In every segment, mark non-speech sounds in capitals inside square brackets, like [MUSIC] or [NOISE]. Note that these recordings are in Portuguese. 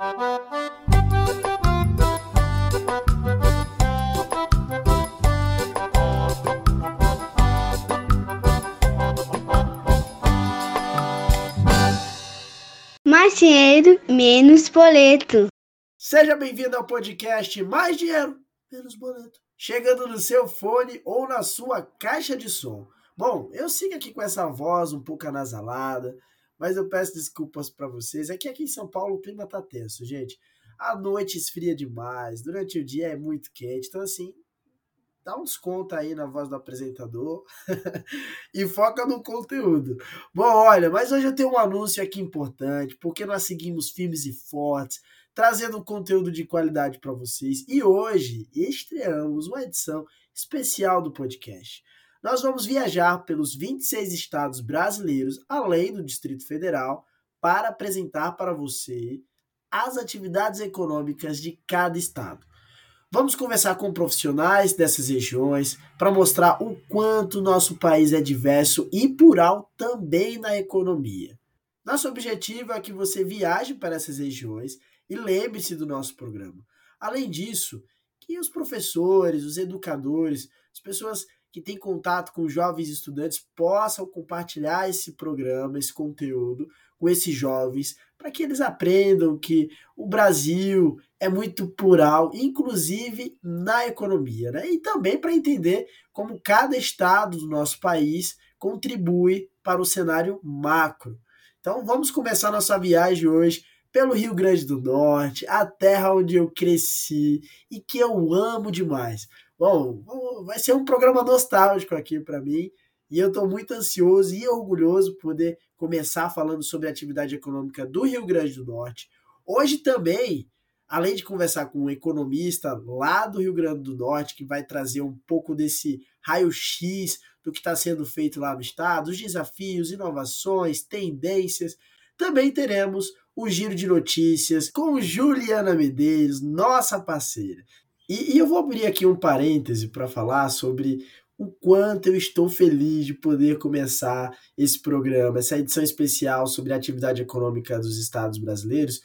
Mais dinheiro, menos boleto. Seja bem-vindo ao podcast Mais Dinheiro, Menos Boleto. Chegando no seu fone ou na sua caixa de som. Bom, eu sigo aqui com essa voz um pouco anasalada, mas eu peço desculpas para vocês. É que aqui em São Paulo o clima tá tenso, gente. A noite esfria demais, durante o dia é muito quente, então assim, dá um desconto aí na voz do apresentador [LAUGHS] e foca no conteúdo. Bom, olha, mas hoje eu tenho um anúncio aqui importante, porque nós seguimos firmes e fortes, trazendo conteúdo de qualidade para vocês. E hoje estreamos uma edição especial do podcast. Nós vamos viajar pelos 26 estados brasileiros, além do Distrito Federal, para apresentar para você as atividades econômicas de cada estado. Vamos conversar com profissionais dessas regiões para mostrar o quanto nosso país é diverso e plural também na economia. Nosso objetivo é que você viaje para essas regiões e lembre-se do nosso programa. Além disso, que os professores, os educadores, as pessoas que têm contato com jovens estudantes possam compartilhar esse programa, esse conteúdo com esses jovens, para que eles aprendam que o Brasil é muito plural, inclusive na economia, né? E também para entender como cada estado do nosso país contribui para o cenário macro. Então vamos começar nossa viagem hoje pelo Rio Grande do Norte, a terra onde eu cresci e que eu amo demais. Bom, vai ser um programa nostálgico aqui para mim. E eu estou muito ansioso e orgulhoso por poder começar falando sobre a atividade econômica do Rio Grande do Norte. Hoje também, além de conversar com um economista lá do Rio Grande do Norte, que vai trazer um pouco desse raio-x do que está sendo feito lá no estado, os desafios, inovações, tendências, também teremos o giro de notícias com Juliana Medeiros, nossa parceira. E, e eu vou abrir aqui um parêntese para falar sobre o quanto eu estou feliz de poder começar esse programa, essa edição especial sobre a atividade econômica dos estados brasileiros,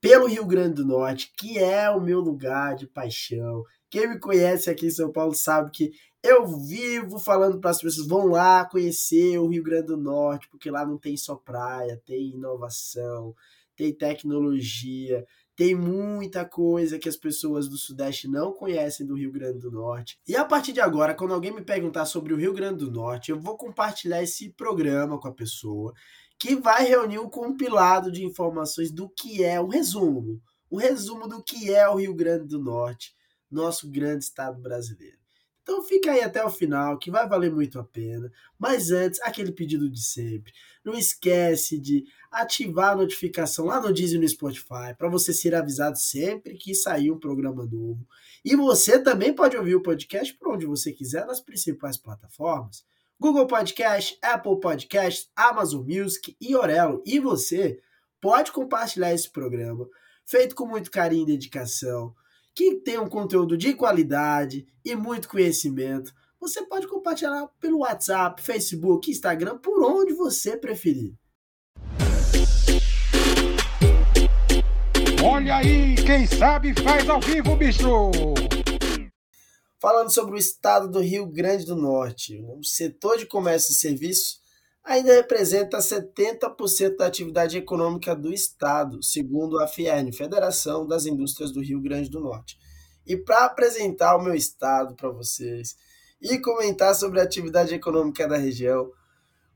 pelo Rio Grande do Norte, que é o meu lugar de paixão. Quem me conhece aqui em São Paulo sabe que eu vivo falando para as pessoas: vão lá conhecer o Rio Grande do Norte, porque lá não tem só praia, tem inovação, tem tecnologia, tem muita coisa que as pessoas do Sudeste não conhecem do Rio Grande do Norte. E a partir de agora, quando alguém me perguntar sobre o Rio Grande do Norte, eu vou compartilhar esse programa com a pessoa, que vai reunir um compilado de informações do que é, um resumo, um resumo do que é o Rio Grande do Norte, nosso grande estado brasileiro. Então fica aí até o final, que vai valer muito a pena. Mas antes, aquele pedido de sempre. Não esquece de ativar a notificação lá no Disney no Spotify para você ser avisado sempre que sair um programa novo. E você também pode ouvir o podcast por onde você quiser nas principais plataformas. Google Podcast, Apple Podcast, Amazon Music e Orelo. E você pode compartilhar esse programa, feito com muito carinho e dedicação que tem um conteúdo de qualidade e muito conhecimento, você pode compartilhar pelo WhatsApp, Facebook, Instagram, por onde você preferir. Olha aí, quem sabe faz ao vivo, bicho! Falando sobre o estado do Rio Grande do Norte, o setor de comércio e serviços ainda representa 70% da atividade econômica do Estado, segundo a FIERN, Federação das Indústrias do Rio Grande do Norte. E para apresentar o meu Estado para vocês e comentar sobre a atividade econômica da região,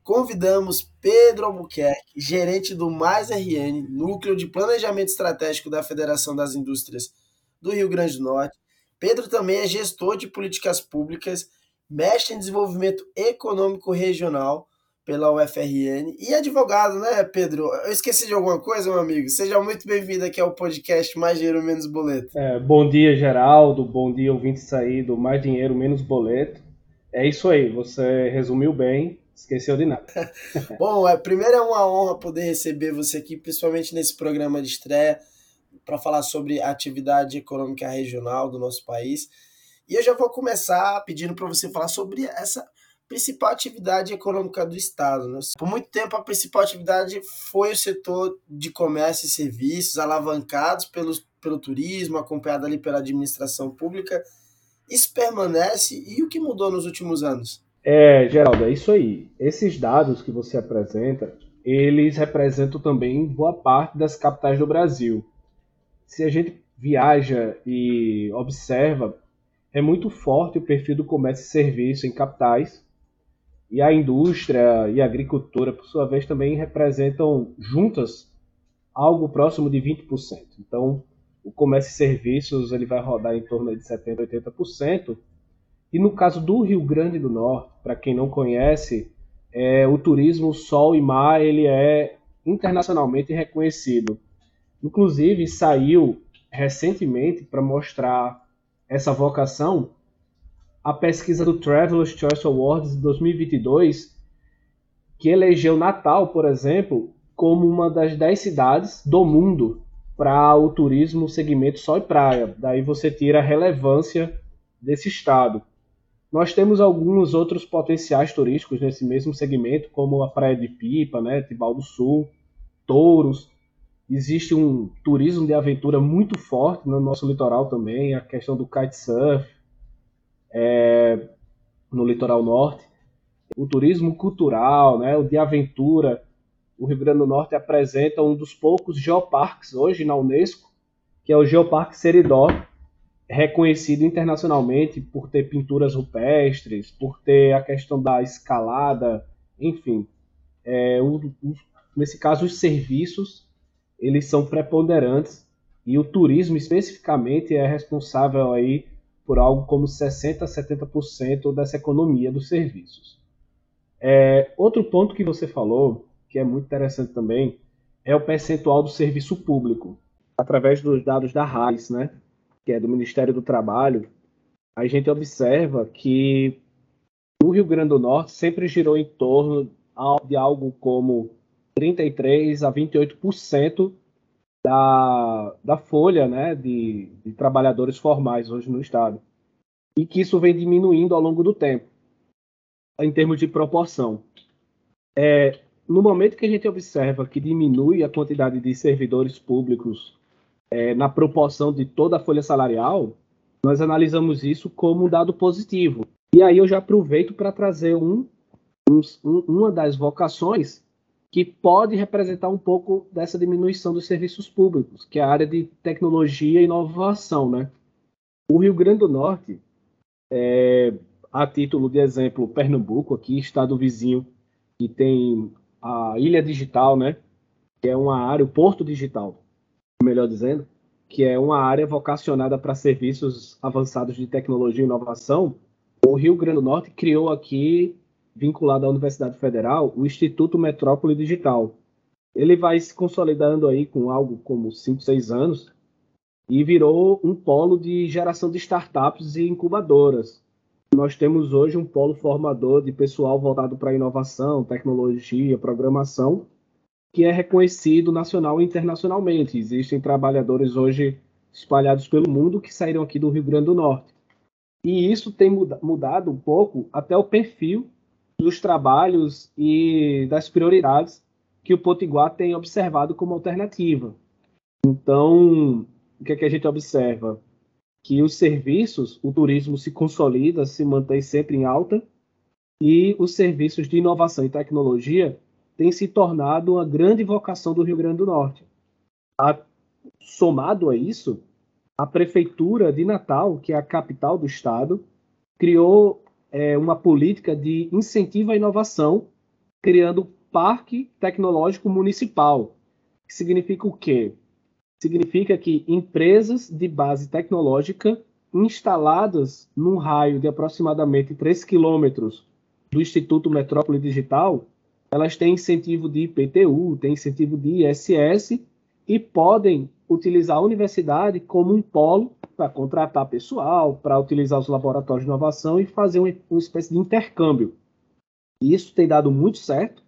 convidamos Pedro Albuquerque, gerente do Mais RN, Núcleo de Planejamento Estratégico da Federação das Indústrias do Rio Grande do Norte. Pedro também é gestor de políticas públicas, mestre em desenvolvimento econômico regional pela UFRN e advogado, né, Pedro? Eu esqueci de alguma coisa, meu amigo? Seja muito bem-vindo aqui ao podcast Mais Dinheiro Menos Boleto. É, bom dia, Geraldo. Bom dia, ouvintes aí do Mais Dinheiro Menos Boleto. É isso aí, você resumiu bem, esqueceu de nada. [LAUGHS] [LAUGHS] bom, é, primeiro é uma honra poder receber você aqui, principalmente nesse programa de estreia, para falar sobre a atividade econômica regional do nosso país. E eu já vou começar pedindo para você falar sobre essa principal atividade econômica do Estado. Né? Por muito tempo, a principal atividade foi o setor de comércio e serviços, alavancados pelos, pelo turismo, acompanhado ali pela administração pública. Isso permanece e o que mudou nos últimos anos? É, Geraldo, é isso aí. Esses dados que você apresenta, eles representam também boa parte das capitais do Brasil. Se a gente viaja e observa, é muito forte o perfil do comércio e serviço em capitais, e a indústria e a agricultura, por sua vez, também representam juntas algo próximo de 20%. Então, o comércio e serviços ele vai rodar em torno de 70%, 80%. E no caso do Rio Grande do Norte, para quem não conhece, é, o turismo sol e mar ele é internacionalmente reconhecido. Inclusive, saiu recentemente para mostrar essa vocação a pesquisa do Travelers Choice Awards de 2022, que elegeu Natal, por exemplo, como uma das 10 cidades do mundo para o turismo segmento sol e praia. Daí você tira a relevância desse estado. Nós temos alguns outros potenciais turísticos nesse mesmo segmento, como a Praia de Pipa, né, Tibau do Sul, Touros. Existe um turismo de aventura muito forte no nosso litoral também, a questão do kitesurf, é, no litoral norte, o turismo cultural, né, o de aventura. O Rio Grande do Norte apresenta um dos poucos geoparques hoje na Unesco, que é o Geoparque Seridó, reconhecido internacionalmente por ter pinturas rupestres, por ter a questão da escalada, enfim. É, o, nesse caso, os serviços eles são preponderantes e o turismo especificamente é responsável aí por algo como 60% a 70% dessa economia dos serviços. É, outro ponto que você falou, que é muito interessante também, é o percentual do serviço público. Através dos dados da RAIS, né, que é do Ministério do Trabalho, a gente observa que o Rio Grande do Norte sempre girou em torno de algo como 33 a 28% da, da folha né, de, de trabalhadores formais hoje no Estado. E que isso vem diminuindo ao longo do tempo, em termos de proporção. É, no momento que a gente observa que diminui a quantidade de servidores públicos é, na proporção de toda a folha salarial, nós analisamos isso como um dado positivo. E aí eu já aproveito para trazer um, um, uma das vocações que pode representar um pouco dessa diminuição dos serviços públicos, que é a área de tecnologia e inovação, né? O Rio Grande do Norte, é, a título de exemplo, Pernambuco, aqui, estado vizinho, que tem a Ilha Digital, né? Que é uma área, o Porto Digital, melhor dizendo, que é uma área vocacionada para serviços avançados de tecnologia e inovação. O Rio Grande do Norte criou aqui vinculado à Universidade Federal, o Instituto Metrópole Digital. Ele vai se consolidando aí com algo como 5, 6 anos e virou um polo de geração de startups e incubadoras. Nós temos hoje um polo formador de pessoal voltado para inovação, tecnologia, programação, que é reconhecido nacional e internacionalmente. Existem trabalhadores hoje espalhados pelo mundo que saíram aqui do Rio Grande do Norte. E isso tem mudado um pouco até o perfil dos trabalhos e das prioridades que o Potiguar tem observado como alternativa. Então, o que, é que a gente observa? Que os serviços, o turismo se consolida, se mantém sempre em alta, e os serviços de inovação e tecnologia têm se tornado uma grande vocação do Rio Grande do Norte. A, somado a isso, a Prefeitura de Natal, que é a capital do estado, criou é, uma política de incentivo à inovação, criando Parque Tecnológico Municipal. Que significa o quê? Significa que empresas de base tecnológica instaladas num raio de aproximadamente 3 quilômetros do Instituto Metrópole Digital, elas têm incentivo de IPTU, têm incentivo de ISS e podem utilizar a universidade como um polo para contratar pessoal, para utilizar os laboratórios de inovação e fazer uma, uma espécie de intercâmbio. E isso tem dado muito certo.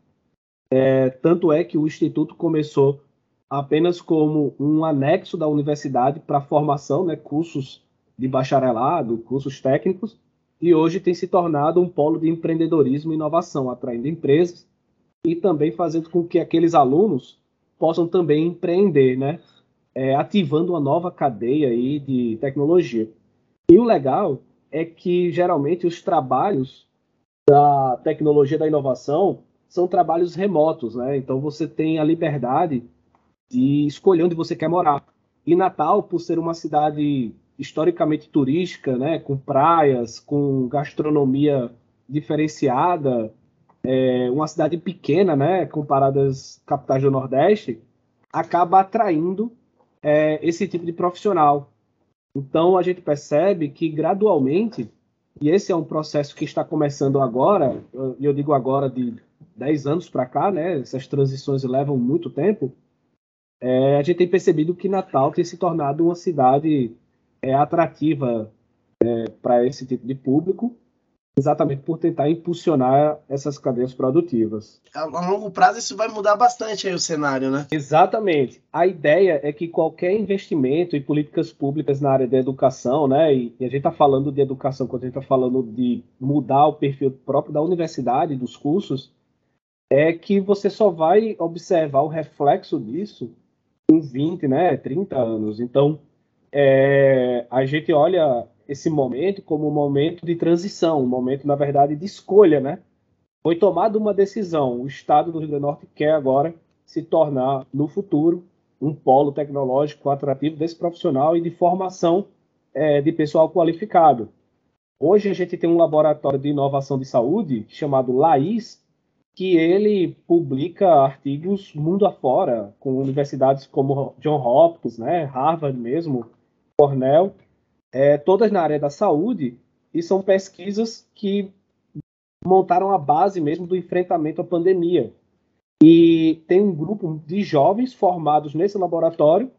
É, tanto é que o Instituto começou apenas como um anexo da universidade para formação, né, cursos de bacharelado, cursos técnicos, e hoje tem se tornado um polo de empreendedorismo e inovação, atraindo empresas e também fazendo com que aqueles alunos possam também empreender, né? É, ativando uma nova cadeia aí de tecnologia. E o legal é que geralmente os trabalhos da tecnologia da inovação são trabalhos remotos, né? Então você tem a liberdade de escolher onde você quer morar. E Natal, por ser uma cidade historicamente turística, né, com praias, com gastronomia diferenciada, é, uma cidade pequena, né, comparada às capitais do Nordeste, acaba atraindo é, esse tipo de profissional. Então a gente percebe que gradualmente, e esse é um processo que está começando agora, e eu digo agora de 10 anos para cá, né, essas transições levam muito tempo, é, a gente tem percebido que Natal tem se tornado uma cidade é, atrativa é, para esse tipo de público, exatamente por tentar impulsionar essas cadeias produtivas. A, longo prazo isso vai mudar bastante aí o cenário, né? Exatamente. A ideia é que qualquer investimento em políticas públicas na área da educação, né, e, e a gente está falando de educação quando a gente está falando de mudar o perfil próprio da universidade, dos cursos, é que você só vai observar o reflexo disso em 20, né, 30 anos. Então, é, a gente olha esse momento como um momento de transição, um momento, na verdade, de escolha, né? Foi tomada uma decisão. O Estado do Rio Grande do Norte quer agora se tornar, no futuro, um polo tecnológico atrativo desse profissional e de formação é, de pessoal qualificado. Hoje a gente tem um laboratório de inovação de saúde chamado LAIS, que ele publica artigos mundo afora, com universidades como John Hopkins, né, Harvard mesmo, Cornell, é, todas na área da saúde, e são pesquisas que montaram a base mesmo do enfrentamento à pandemia. E tem um grupo de jovens formados nesse laboratório,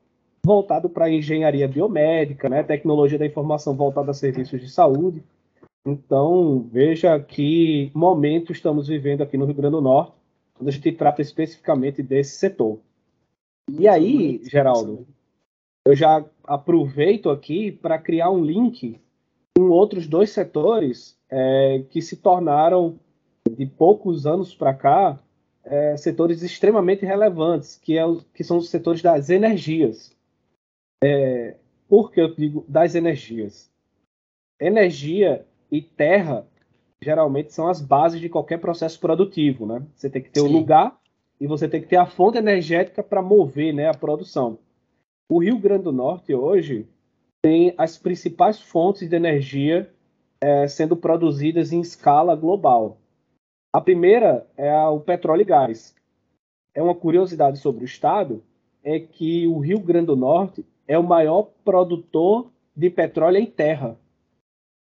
voltado para engenharia biomédica, né, tecnologia da informação voltada a serviços de saúde. Então, veja que momento estamos vivendo aqui no Rio Grande do Norte, quando a gente trata especificamente desse setor. E aí, Geraldo, eu já aproveito aqui para criar um link com outros dois setores é, que se tornaram, de poucos anos para cá, é, setores extremamente relevantes, que, é, que são os setores das energias. É, por que eu digo das energias? Energia e terra geralmente são as bases de qualquer processo produtivo, né? Você tem que ter o lugar e você tem que ter a fonte energética para mover né, a produção. O Rio Grande do Norte hoje tem as principais fontes de energia é, sendo produzidas em escala global. A primeira é o petróleo e gás. É uma curiosidade sobre o estado é que o Rio Grande do Norte é o maior produtor de petróleo em terra.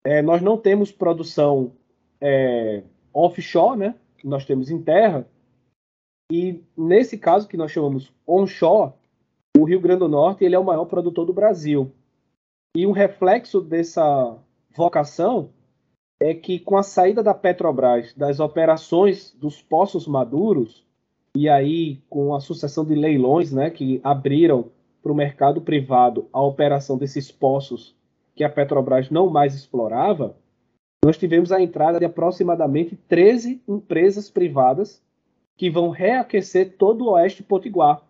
É, nós não temos produção é, offshore, né? Nós temos em terra. E nesse caso que nós chamamos onshore, o Rio Grande do Norte ele é o maior produtor do Brasil. E um reflexo dessa vocação é que com a saída da Petrobras das operações dos poços maduros, e aí com a sucessão de leilões né, que abriram para o mercado privado a operação desses poços que a Petrobras não mais explorava, nós tivemos a entrada de aproximadamente 13 empresas privadas que vão reaquecer todo o oeste potiguar.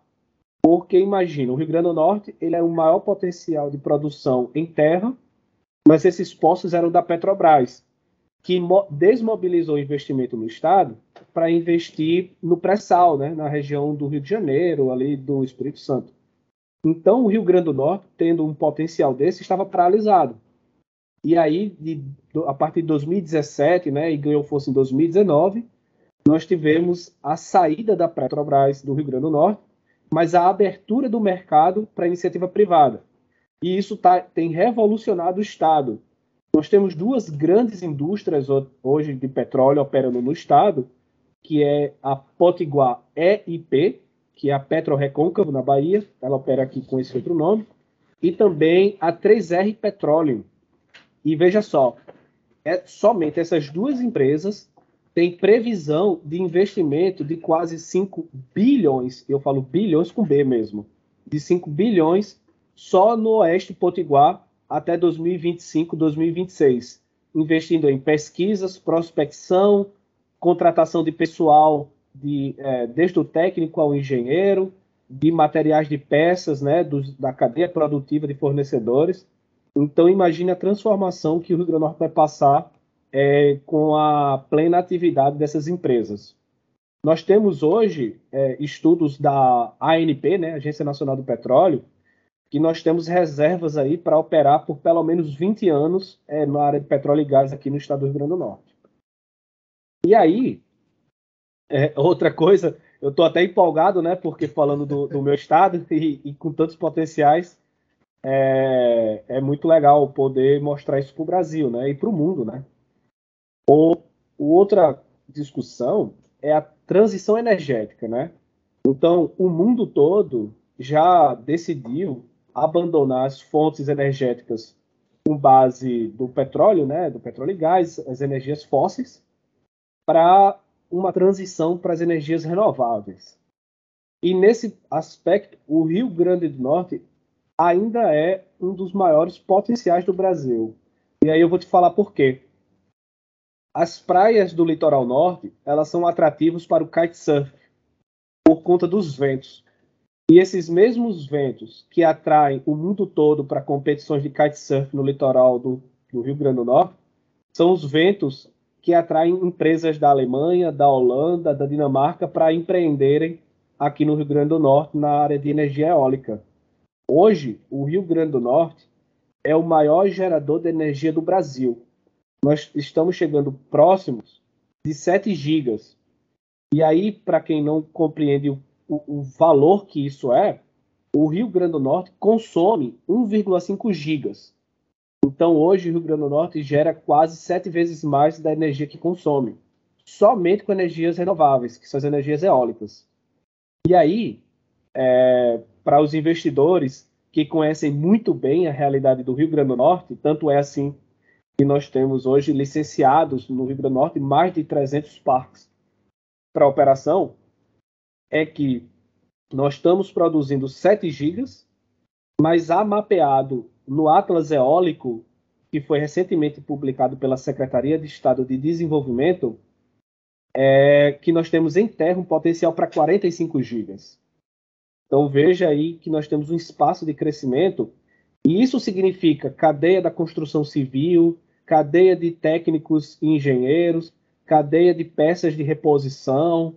Porque imagina, o Rio Grande do Norte ele é o maior potencial de produção em terra, mas esses postos eram da Petrobras, que desmobilizou o investimento no estado para investir no pré-sal, né, na região do Rio de Janeiro, ali do Espírito Santo. Então, o Rio Grande do Norte, tendo um potencial desse, estava paralisado. E aí, de, a partir de 2017, né, e ganhou força em 2019, nós tivemos a saída da Petrobras do Rio Grande do Norte mas a abertura do mercado para iniciativa privada. E isso tá, tem revolucionado o Estado. Nós temos duas grandes indústrias hoje de petróleo operando no Estado, que é a Potiguar EIP, que é a Petro Recôncavo, na Bahia, ela opera aqui com esse outro nome, e também a 3R Petroleum. E veja só, é somente essas duas empresas tem previsão de investimento de quase 5 bilhões, eu falo bilhões com B mesmo, de 5 bilhões só no Oeste Potiguar até 2025, 2026. investindo em pesquisas, prospecção, contratação de pessoal, de, é, desde o técnico ao engenheiro, de materiais de peças, né, da cadeia produtiva de fornecedores. Então, imagine a transformação que o Rio Grande do Norte vai passar é, com a plena atividade dessas empresas. Nós temos hoje é, estudos da ANP, né, Agência Nacional do Petróleo, que nós temos reservas aí para operar por pelo menos 20 anos é, na área de petróleo e gás aqui no estado do Rio Grande do Norte. E aí, é, outra coisa, eu estou até empolgado, né, porque falando do, do meu estado [LAUGHS] e, e, com tantos potenciais, é, é muito legal poder mostrar isso para o Brasil, né, e para o mundo, né. O, outra discussão é a transição energética, né? Então, o mundo todo já decidiu abandonar as fontes energéticas com base do petróleo, né, do petróleo e gás, as energias fósseis, para uma transição para as energias renováveis. E nesse aspecto, o Rio Grande do Norte ainda é um dos maiores potenciais do Brasil. E aí eu vou te falar por quê. As praias do litoral norte, elas são atrativos para o kitesurf por conta dos ventos. E esses mesmos ventos que atraem o mundo todo para competições de kitesurf no litoral do, do Rio Grande do Norte são os ventos que atraem empresas da Alemanha, da Holanda, da Dinamarca para empreenderem aqui no Rio Grande do Norte na área de energia eólica. Hoje, o Rio Grande do Norte é o maior gerador de energia do Brasil nós estamos chegando próximos de 7 gigas. E aí, para quem não compreende o, o, o, valor que isso é, o Rio Grande do Norte consome 1,5 gigas. Então, hoje, o Rio Grande do Norte gera quase sete vezes mais da energia que consome, somente com energias renováveis, que são as energias eólicas. E aí, é, para os investidores que conhecem muito bem a realidade do Rio Grande do Norte, tanto é assim que nós temos hoje licenciados no Rio Grande do Norte mais de 300 parques para operação, é que nós estamos produzindo 7 gigas, mas há mapeado no Atlas Eólico, que foi recentemente publicado pela Secretaria de Estado de Desenvolvimento, é que nós temos em terra um potencial para 45 gigas. Então veja aí que nós temos um espaço de crescimento e isso significa cadeia da construção civil, cadeia de técnicos e engenheiros, cadeia de peças de reposição.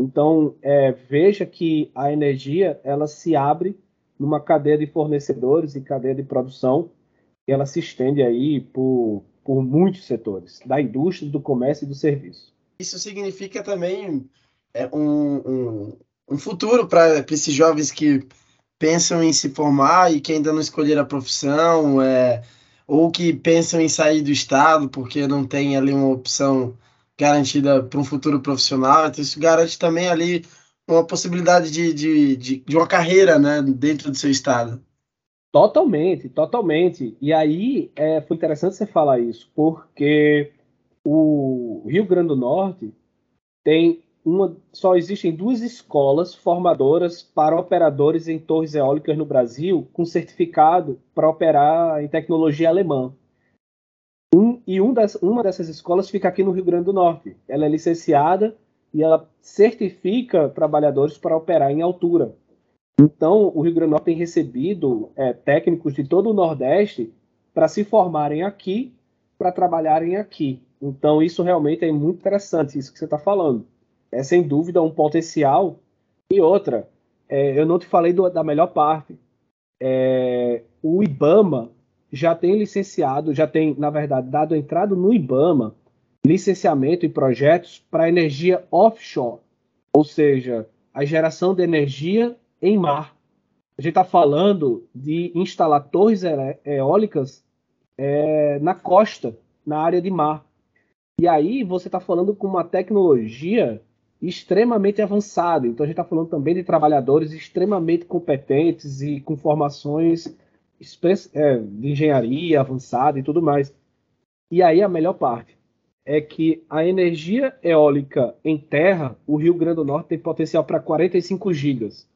Então, é, veja que a energia ela se abre numa cadeia de fornecedores e cadeia de produção, e ela se estende aí por, por muitos setores, da indústria, do comércio e do serviço. Isso significa também é, um, um, um futuro para esses jovens que pensam em se formar e que ainda não escolheram a profissão, é, ou que pensam em sair do estado porque não tem ali uma opção garantida para um futuro profissional. Então, isso garante também ali uma possibilidade de, de, de, de uma carreira né, dentro do seu estado. Totalmente, totalmente. E aí é, foi interessante você falar isso, porque o Rio Grande do Norte tem uma, só existem duas escolas formadoras para operadores em torres eólicas no Brasil com certificado para operar em tecnologia alemã. Um, e um das, uma dessas escolas fica aqui no Rio Grande do Norte. Ela é licenciada e ela certifica trabalhadores para operar em altura. Então, o Rio Grande do Norte tem recebido é, técnicos de todo o Nordeste para se formarem aqui, para trabalharem aqui. Então, isso realmente é muito interessante, isso que você está falando é sem dúvida um potencial. E outra, é, eu não te falei do, da melhor parte. É, o IBAMA já tem licenciado, já tem, na verdade, dado entrada no IBAMA licenciamento e projetos para energia offshore, ou seja, a geração de energia em mar. A gente está falando de instalar torres eólicas é, na costa, na área de mar. E aí você está falando com uma tecnologia extremamente avançado. Então a gente está falando também de trabalhadores extremamente competentes e com formações é, de engenharia avançada e tudo mais. E aí a melhor parte é que a energia eólica em terra, o Rio Grande do Norte tem potencial para 45 gigas.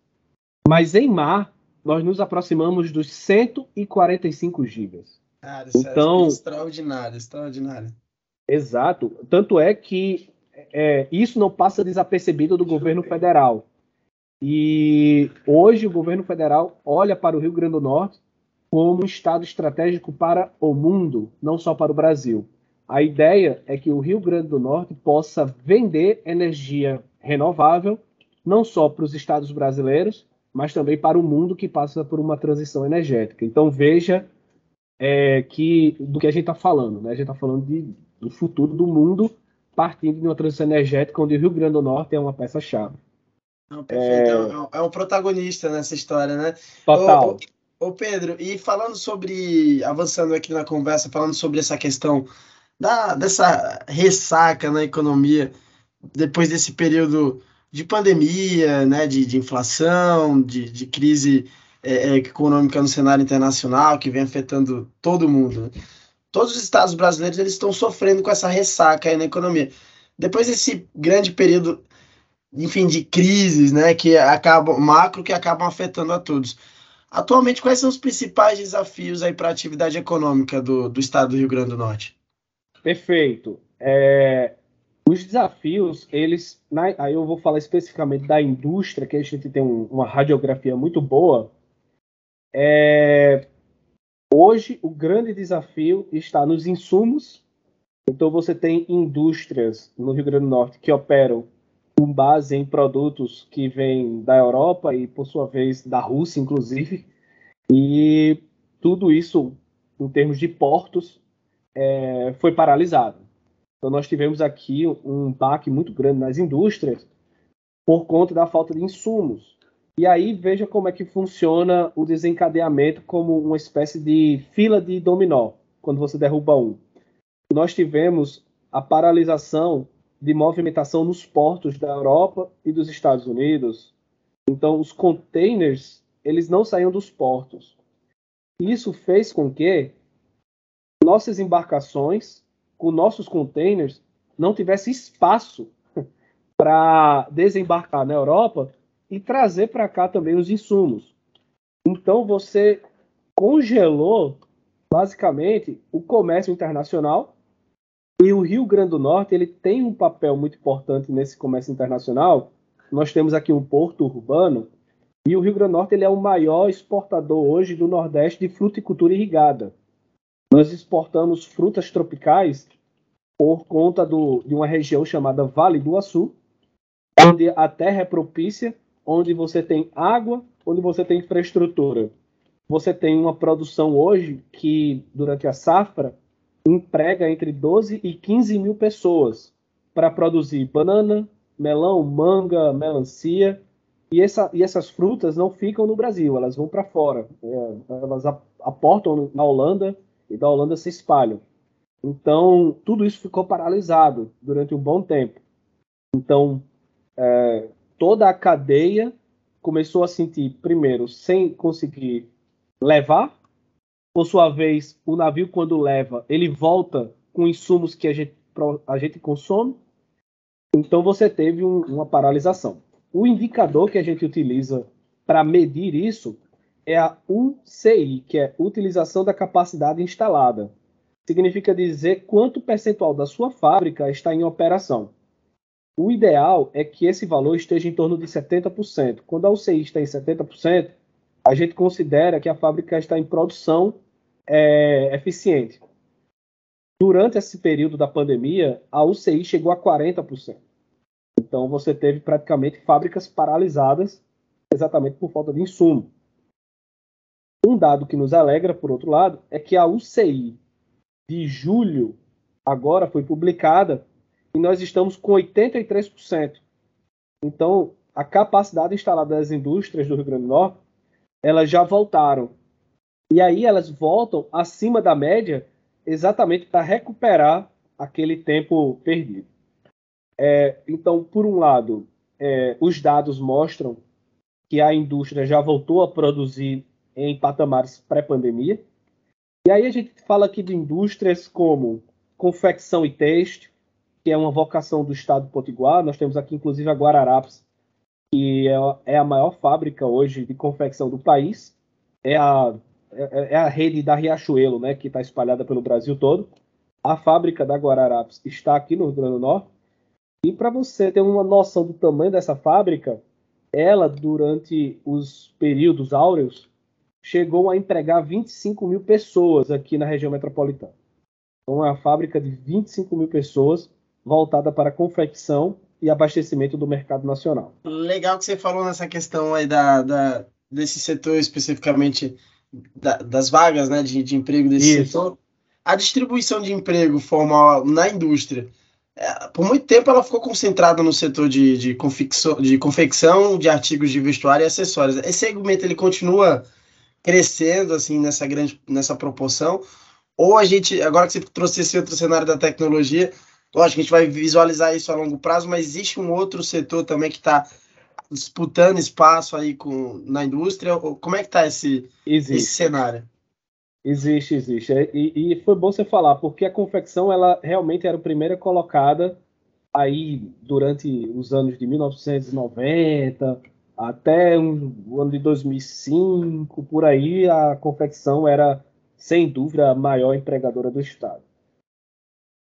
Mas em mar, nós nos aproximamos dos 145 gigas. Cara, isso é então, é extraordinário, extraordinário. Exato. Tanto é que é, isso não passa desapercebido do governo federal. E hoje o governo federal olha para o Rio Grande do Norte como um estado estratégico para o mundo, não só para o Brasil. A ideia é que o Rio Grande do Norte possa vender energia renovável, não só para os estados brasileiros, mas também para o mundo que passa por uma transição energética. Então veja é, que do que a gente está falando, né? A gente está falando de, do futuro do mundo partindo de uma transição energética onde o Rio Grande do Norte é uma peça-chave. é... É, é... um protagonista nessa história, né? Total. Ô, ô, Pedro, e falando sobre, avançando aqui na conversa, falando sobre essa questão da, dessa ressaca na economia depois desse período de pandemia, né, de, de inflação, de, de crise é, é, econômica no cenário internacional que vem afetando todo mundo. Né? Todos os estados brasileiros eles estão sofrendo com essa ressaca aí na economia. Depois desse grande período, enfim, de crises, né, que acabam macro que acabam afetando a todos. Atualmente, quais são os principais desafios aí para a atividade econômica do, do estado do Rio Grande do Norte? Perfeito. É, os desafios, eles, aí eu vou falar especificamente da indústria, que a gente tem um, uma radiografia muito boa. É, hoje, o grande desafio está nos insumos. Então, você tem indústrias no Rio Grande do Norte que operam com base em produtos que vêm da Europa e, por sua vez, da Rússia, inclusive. E tudo isso, em termos de portos, é, foi paralisado. Então, nós tivemos aqui um baque muito grande nas indústrias por conta da falta de insumos. E aí veja como é que funciona o desencadeamento como uma espécie de fila de dominó, quando você derruba um. Nós tivemos a paralisação de movimentação nos portos da Europa e dos Estados Unidos. Então, os containers, eles não saíam dos portos. Isso fez com que nossas embarcações, com nossos containers, não tivesse espaço [LAUGHS] para desembarcar na Europa e trazer para cá também os insumos. Então você congelou basicamente o comércio internacional e o Rio Grande do Norte ele tem um papel muito importante nesse comércio internacional. Nós temos aqui um porto urbano e o Rio Grande do Norte ele é o maior exportador hoje do Nordeste de fruticultura irrigada. Nós exportamos frutas tropicais por conta do, de uma região chamada Vale do Açu, onde a terra é propícia onde você tem água, onde você tem infraestrutura. Você tem uma produção hoje que, durante a safra, emprega entre 12 e 15 mil pessoas para produzir banana, melão, manga, melancia. E, essa, e essas frutas não ficam no Brasil, elas vão para fora. É, elas aportam na Holanda e da Holanda se espalham. Então, tudo isso ficou paralisado durante um bom tempo. Então, é, toda a cadeia começou a sentir, primeiro, sem conseguir levar. Por sua vez, o navio, quando leva, ele volta com insumos que a gente, a gente consome. Então, você teve um, uma paralisação. O indicador que a gente utiliza para medir isso é a UCI, que é Utilização da Capacidade Instalada. Significa dizer quanto percentual da sua fábrica está em operação. O ideal é que esse valor esteja em torno de 70%. Quando a UCI está em 70%, a gente considera que a fábrica está em produção é, eficiente. Durante esse período da pandemia, a UCI chegou a 40%. Então, você teve praticamente fábricas paralisadas exatamente por falta de insumo. Um dado que nos alegra, por outro lado, é que a UCI de julho agora foi publicada e nós estamos com 83%. Então, a capacidade instalada das indústrias do Rio Grande do Norte, elas já voltaram. E aí elas voltam acima da média exatamente para recuperar aquele tempo perdido. É, então, por um lado, é, os dados mostram que a indústria já voltou a produzir em patamares pré-pandemia. E aí a gente fala aqui de indústrias como confecção e têxtil, que é uma vocação do estado do Potiguar. Nós temos aqui, inclusive, a Guararapes, que é, é a maior fábrica hoje de confecção do país. É a, é, é a rede da Riachuelo, né, que está espalhada pelo Brasil todo. A fábrica da Guararapes está aqui no Rio Grande do Norte. E para você ter uma noção do tamanho dessa fábrica, ela, durante os períodos áureos, chegou a empregar 25 mil pessoas aqui na região metropolitana. Então, é uma fábrica de 25 mil pessoas voltada para confecção e abastecimento do mercado nacional. Legal que você falou nessa questão aí da, da desse setor especificamente da, das vagas né, de, de emprego desse Isso. setor. A distribuição de emprego formal na indústria, é, por muito tempo ela ficou concentrada no setor de, de, confecção, de confecção de artigos de vestuário e acessórios. Esse segmento ele continua crescendo assim nessa grande nessa proporção ou a gente agora que você trouxe esse outro cenário da tecnologia lógico que a gente vai visualizar isso a longo prazo mas existe um outro setor também que está disputando espaço aí com na indústria? Como é que está esse esse cenário? Existe existe. É, e, e foi bom você falar porque a confecção ela realmente era a primeira colocada aí durante os anos de 1990 até o ano de 2005, por aí, a confecção era, sem dúvida, a maior empregadora do Estado.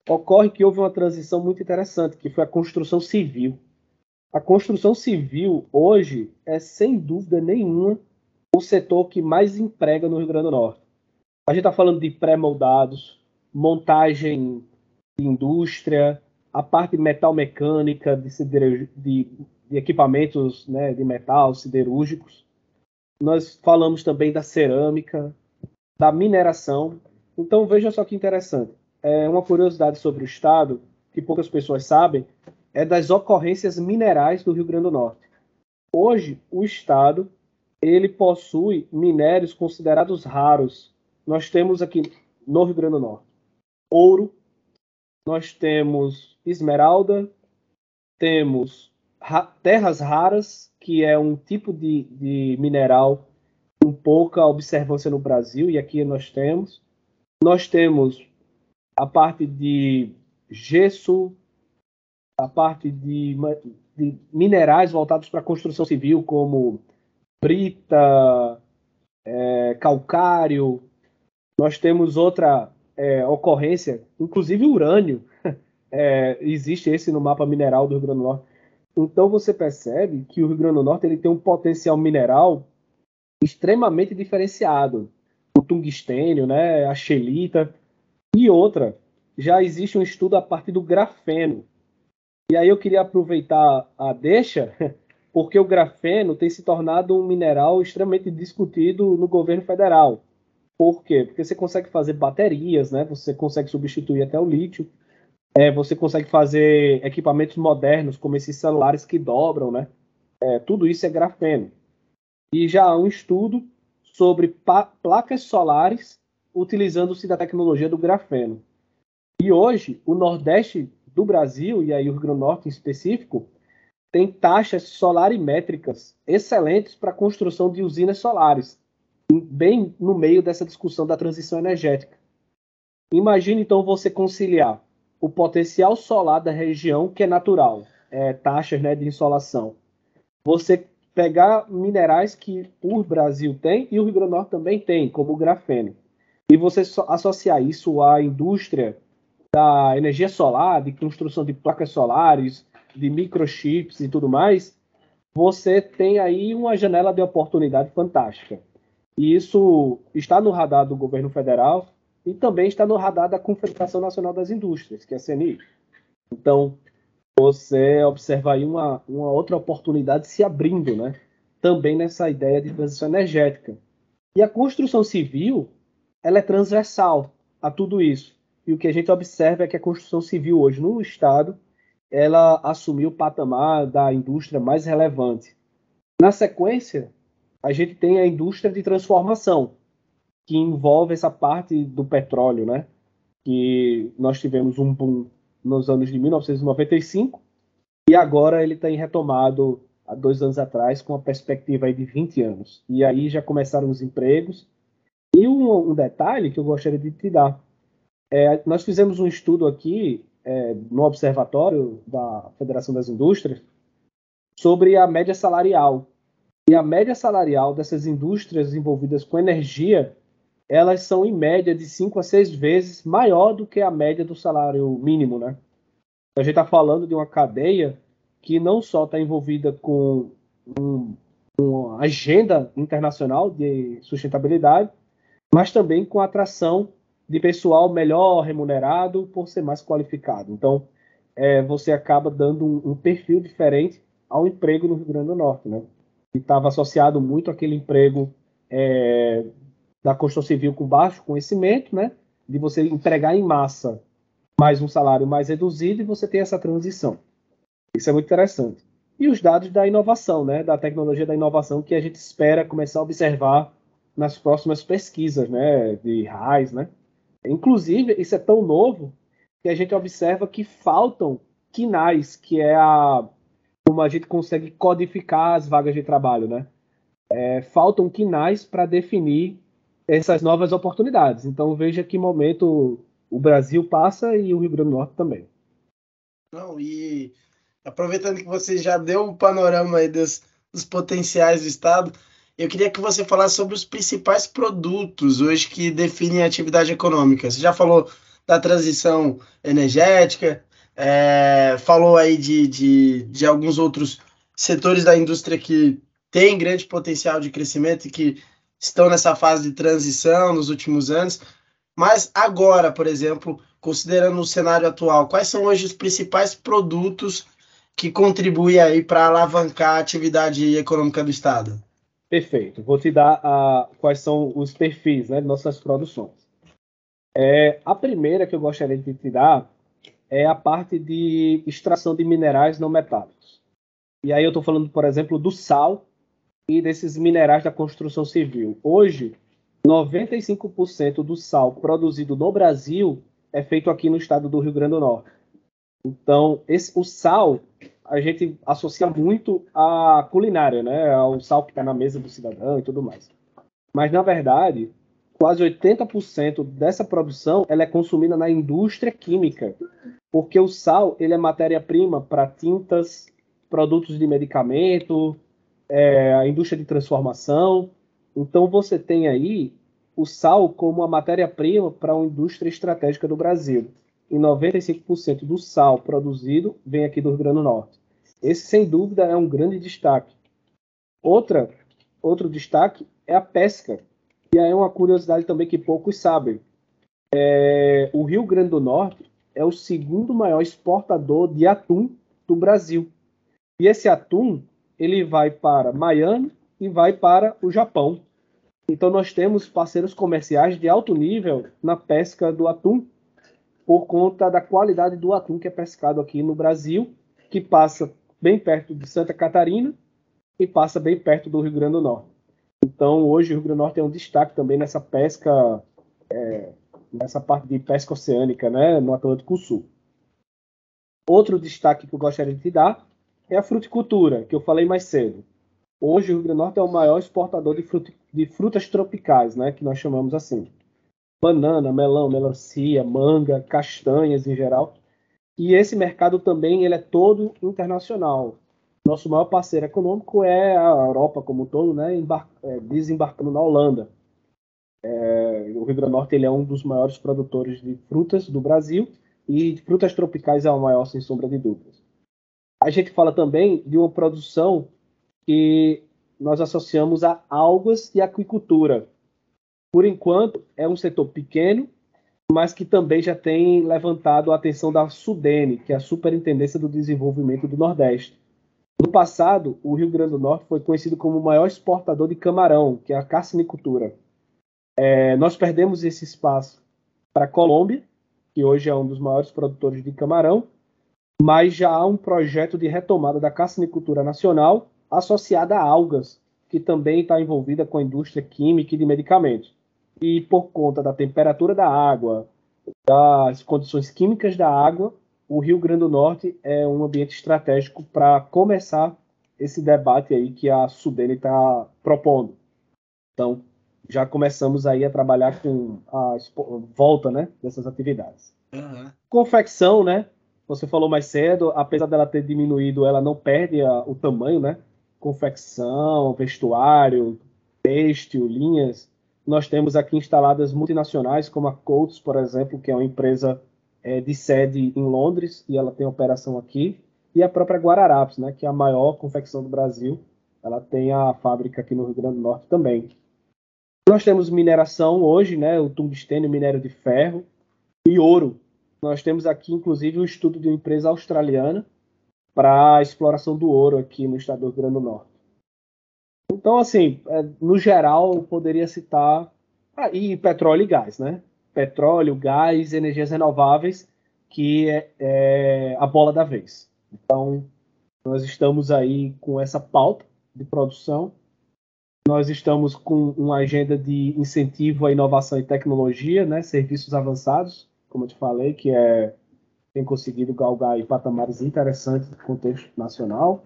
Ocorre que houve uma transição muito interessante, que foi a construção civil. A construção civil, hoje, é, sem dúvida nenhuma, o setor que mais emprega no Rio Grande do Norte. A gente está falando de pré-moldados, montagem de indústria, a parte metal mecânica, de, de de equipamentos né, de metal, siderúrgicos. Nós falamos também da cerâmica, da mineração. Então veja só que interessante. É uma curiosidade sobre o estado que poucas pessoas sabem é das ocorrências minerais do Rio Grande do Norte. Hoje o estado ele possui minérios considerados raros. Nós temos aqui no Rio Grande do Norte ouro, nós temos esmeralda, temos terras raras, que é um tipo de, de mineral com pouca observância no Brasil, e aqui nós temos. Nós temos a parte de gesso, a parte de, de minerais voltados para a construção civil, como brita, é, calcário. Nós temos outra é, ocorrência, inclusive urânio. [LAUGHS] É, existe esse no mapa mineral do Rio Grande do Norte. Então você percebe que o Rio Grande do Norte ele tem um potencial mineral extremamente diferenciado. O tungstênio, né, a xelita e outra. Já existe um estudo a partir do grafeno. E aí eu queria aproveitar a deixa, [LAUGHS] porque o grafeno tem se tornado um mineral extremamente discutido no governo federal. Por quê? Porque você consegue fazer baterias, né? Você consegue substituir até o lítio é, você consegue fazer equipamentos modernos, como esses celulares que dobram, né? É, tudo isso é grafeno. E já há um estudo sobre placas solares utilizando-se da tecnologia do grafeno. E hoje, o Nordeste do Brasil, e aí o Rio Grande do Norte em específico, tem taxas solarimétricas excelentes para a construção de usinas solares, bem no meio dessa discussão da transição energética. Imagine então você conciliar o potencial solar da região, que é natural, é, taxas né, de insolação. Você pegar minerais que o Brasil tem e o Rio Grande do Norte também tem, como o grafeno, e você associar isso à indústria da energia solar, de construção de placas solares, de microchips e tudo mais, você tem aí uma janela de oportunidade fantástica. E isso está no radar do governo federal, e também está no radar da Confederação Nacional das Indústrias, que é a CNI. Então, você observa aí uma, uma outra oportunidade se abrindo, né? Também nessa ideia de transição energética. E a construção civil, ela é transversal a tudo isso. E o que a gente observa é que a construção civil hoje no Estado, ela assumiu o patamar da indústria mais relevante. Na sequência, a gente tem a indústria de transformação, que envolve essa parte do petróleo, né? Que nós tivemos um boom nos anos de 1995 e agora ele tem retomado há dois anos atrás com a perspectiva de 20 anos. E aí já começaram os empregos. E um, um detalhe que eu gostaria de te dar. É, nós fizemos um estudo aqui é, no Observatório da Federação das Indústrias sobre a média salarial. E a média salarial dessas indústrias envolvidas com energia elas são em média de 5 a 6 vezes maior do que a média do salário mínimo, né? A gente está falando de uma cadeia que não só está envolvida com um, uma agenda internacional de sustentabilidade, mas também com a atração de pessoal melhor remunerado por ser mais qualificado. Então, é, você acaba dando um, um, perfil diferente ao emprego no Rio Grande do Norte, né? E estava associado muito àquele emprego é, da construção civil com baixo conhecimento, né? De você empregar em massa mais um salário mais reduzido e você tem essa transição. Isso é muito interessante. E os dados da inovação, né? Da tecnologia da inovação que a gente espera começar a observar nas próximas pesquisas, né? De RAIS, né? Inclusive, isso é tão novo que a gente observa que faltam quinais, que é a como a gente consegue codificar as vagas de trabalho, né? É, faltam quinais para definir essas novas oportunidades. Então veja que momento o Brasil passa e o Rio Grande do Norte também. Não, e aproveitando que você já deu um panorama aí dos, dos potenciais do Estado, eu queria que você falasse sobre os principais produtos hoje que definem a atividade econômica. Você já falou da transição energética, é, falou aí de, de, de alguns outros setores da indústria que têm grande potencial de crescimento e que estão nessa fase de transição nos últimos anos. Mas agora, por exemplo, considerando o cenário atual, quais são hoje os principais produtos que contribuem aí para alavancar a atividade econômica do Estado? Perfeito. Vou te dar uh, quais são os perfis né, de nossas produções. É, a primeira que eu gostaria de te dar é a parte de extração de minerais não metálicos. E aí eu estou falando, por exemplo, do sal e desses minerais da construção civil. Hoje, 95% do sal produzido no Brasil é feito aqui no estado do Rio Grande do Norte. Então, esse, o sal a gente associa muito à culinária, né? Ao sal que está na mesa do cidadão e tudo mais. Mas, na verdade, quase 80% dessa produção ela é consumida na indústria química, porque o sal ele é matéria-prima para tintas, produtos de medicamento, é, a indústria de transformação. Então você tem aí o sal como a matéria-prima para uma indústria estratégica do Brasil. E 95% do sal produzido vem aqui do Rio Grande do Norte. Esse, sem dúvida, é um grande destaque. Outra, outro destaque é a pesca. E aí é uma curiosidade também que poucos sabem. É, o Rio Grande do Norte é o segundo maior exportador de atum do Brasil. E esse atum ele vai para Miami e vai para o Japão. Então nós temos parceiros comerciais de alto nível na pesca do atum por conta da qualidade do atum que é pescado aqui no Brasil, que passa bem perto de Santa Catarina e passa bem perto do Rio Grande do Norte. Então hoje o Rio Grande do Norte tem um destaque também nessa pesca, é, nessa parte de pesca oceânica, né, no Atlântico Sul. Outro destaque que eu gostaria de te dar é a fruticultura, que eu falei mais cedo. Hoje o Rio Grande do Norte é o maior exportador de, frut de frutas tropicais, né, que nós chamamos assim. Banana, melão, melancia, manga, castanhas em geral. E esse mercado também ele é todo internacional. Nosso maior parceiro econômico é a Europa como um todo, né, é, desembarcando na Holanda. É, o Rio Grande do Norte ele é um dos maiores produtores de frutas do Brasil e frutas tropicais é o maior, sem sombra de dúvidas a gente fala também de uma produção que nós associamos a algas e aquicultura. Por enquanto, é um setor pequeno, mas que também já tem levantado a atenção da SUDENE, que é a Superintendência do Desenvolvimento do Nordeste. No passado, o Rio Grande do Norte foi conhecido como o maior exportador de camarão, que é a carcinicultura. É, nós perdemos esse espaço para a Colômbia, que hoje é um dos maiores produtores de camarão, mas já há um projeto de retomada da cassinicultura nacional associada a algas, que também está envolvida com a indústria química e de medicamentos. E por conta da temperatura da água, das condições químicas da água, o Rio Grande do Norte é um ambiente estratégico para começar esse debate aí que a Sudene está propondo. Então, já começamos aí a trabalhar com a volta né, dessas atividades. Uhum. Confecção, né? você falou mais cedo, apesar dela ter diminuído, ela não perde a, o tamanho, né? Confecção, vestuário, têxtil, linhas, nós temos aqui instaladas multinacionais, como a Coates, por exemplo, que é uma empresa é, de sede em Londres, e ela tem operação aqui, e a própria Guararapes, né, que é a maior confecção do Brasil, ela tem a fábrica aqui no Rio Grande do Norte também. Nós temos mineração hoje, né, o tungstênio, minério de ferro e ouro. Nós temos aqui, inclusive, um estudo de uma empresa australiana para a exploração do ouro aqui no estado do Rio Grande do Norte. Então, assim, é, no geral, poderia citar. Ah, e petróleo e gás, né? Petróleo, gás, energias renováveis, que é, é a bola da vez. Então, nós estamos aí com essa pauta de produção. Nós estamos com uma agenda de incentivo à inovação e tecnologia, né? Serviços avançados, como eu te falei, que é tem conseguido galgar patamares interessantes no contexto nacional.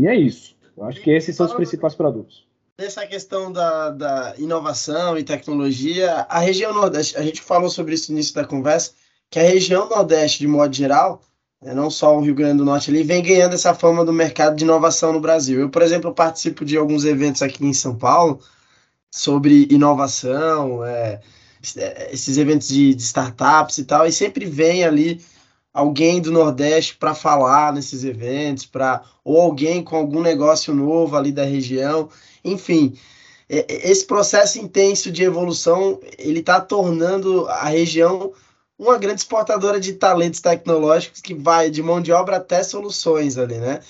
E é isso. Eu acho que esses são os principais produtos. Nessa questão da, da inovação e tecnologia, a região Nordeste, a gente falou sobre isso no início da conversa, que a região Nordeste, de modo geral, né, não só o Rio Grande do Norte, ele vem ganhando essa fama do mercado de inovação no Brasil. Eu, por exemplo, participo de alguns eventos aqui em São Paulo sobre inovação, é, esses eventos de, de startups e tal, e sempre vem ali alguém do Nordeste para falar nesses eventos, para ou alguém com algum negócio novo ali da região, enfim, esse processo intenso de evolução ele está tornando a região uma grande exportadora de talentos tecnológicos que vai de mão de obra até soluções ali, né?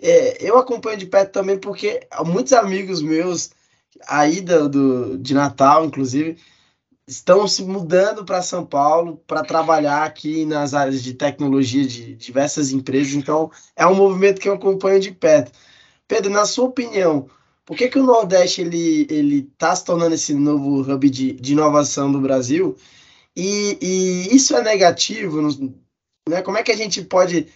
É, eu acompanho de perto também porque muitos amigos meus aí do, do de Natal, inclusive, estão se mudando para São Paulo para trabalhar aqui nas áreas de tecnologia de diversas empresas. Então, é um movimento que eu acompanho de perto. Pedro, na sua opinião, por que, que o Nordeste ele ele está se tornando esse novo hub de, de inovação do Brasil? E, e isso é negativo? Né? Como é que a gente pode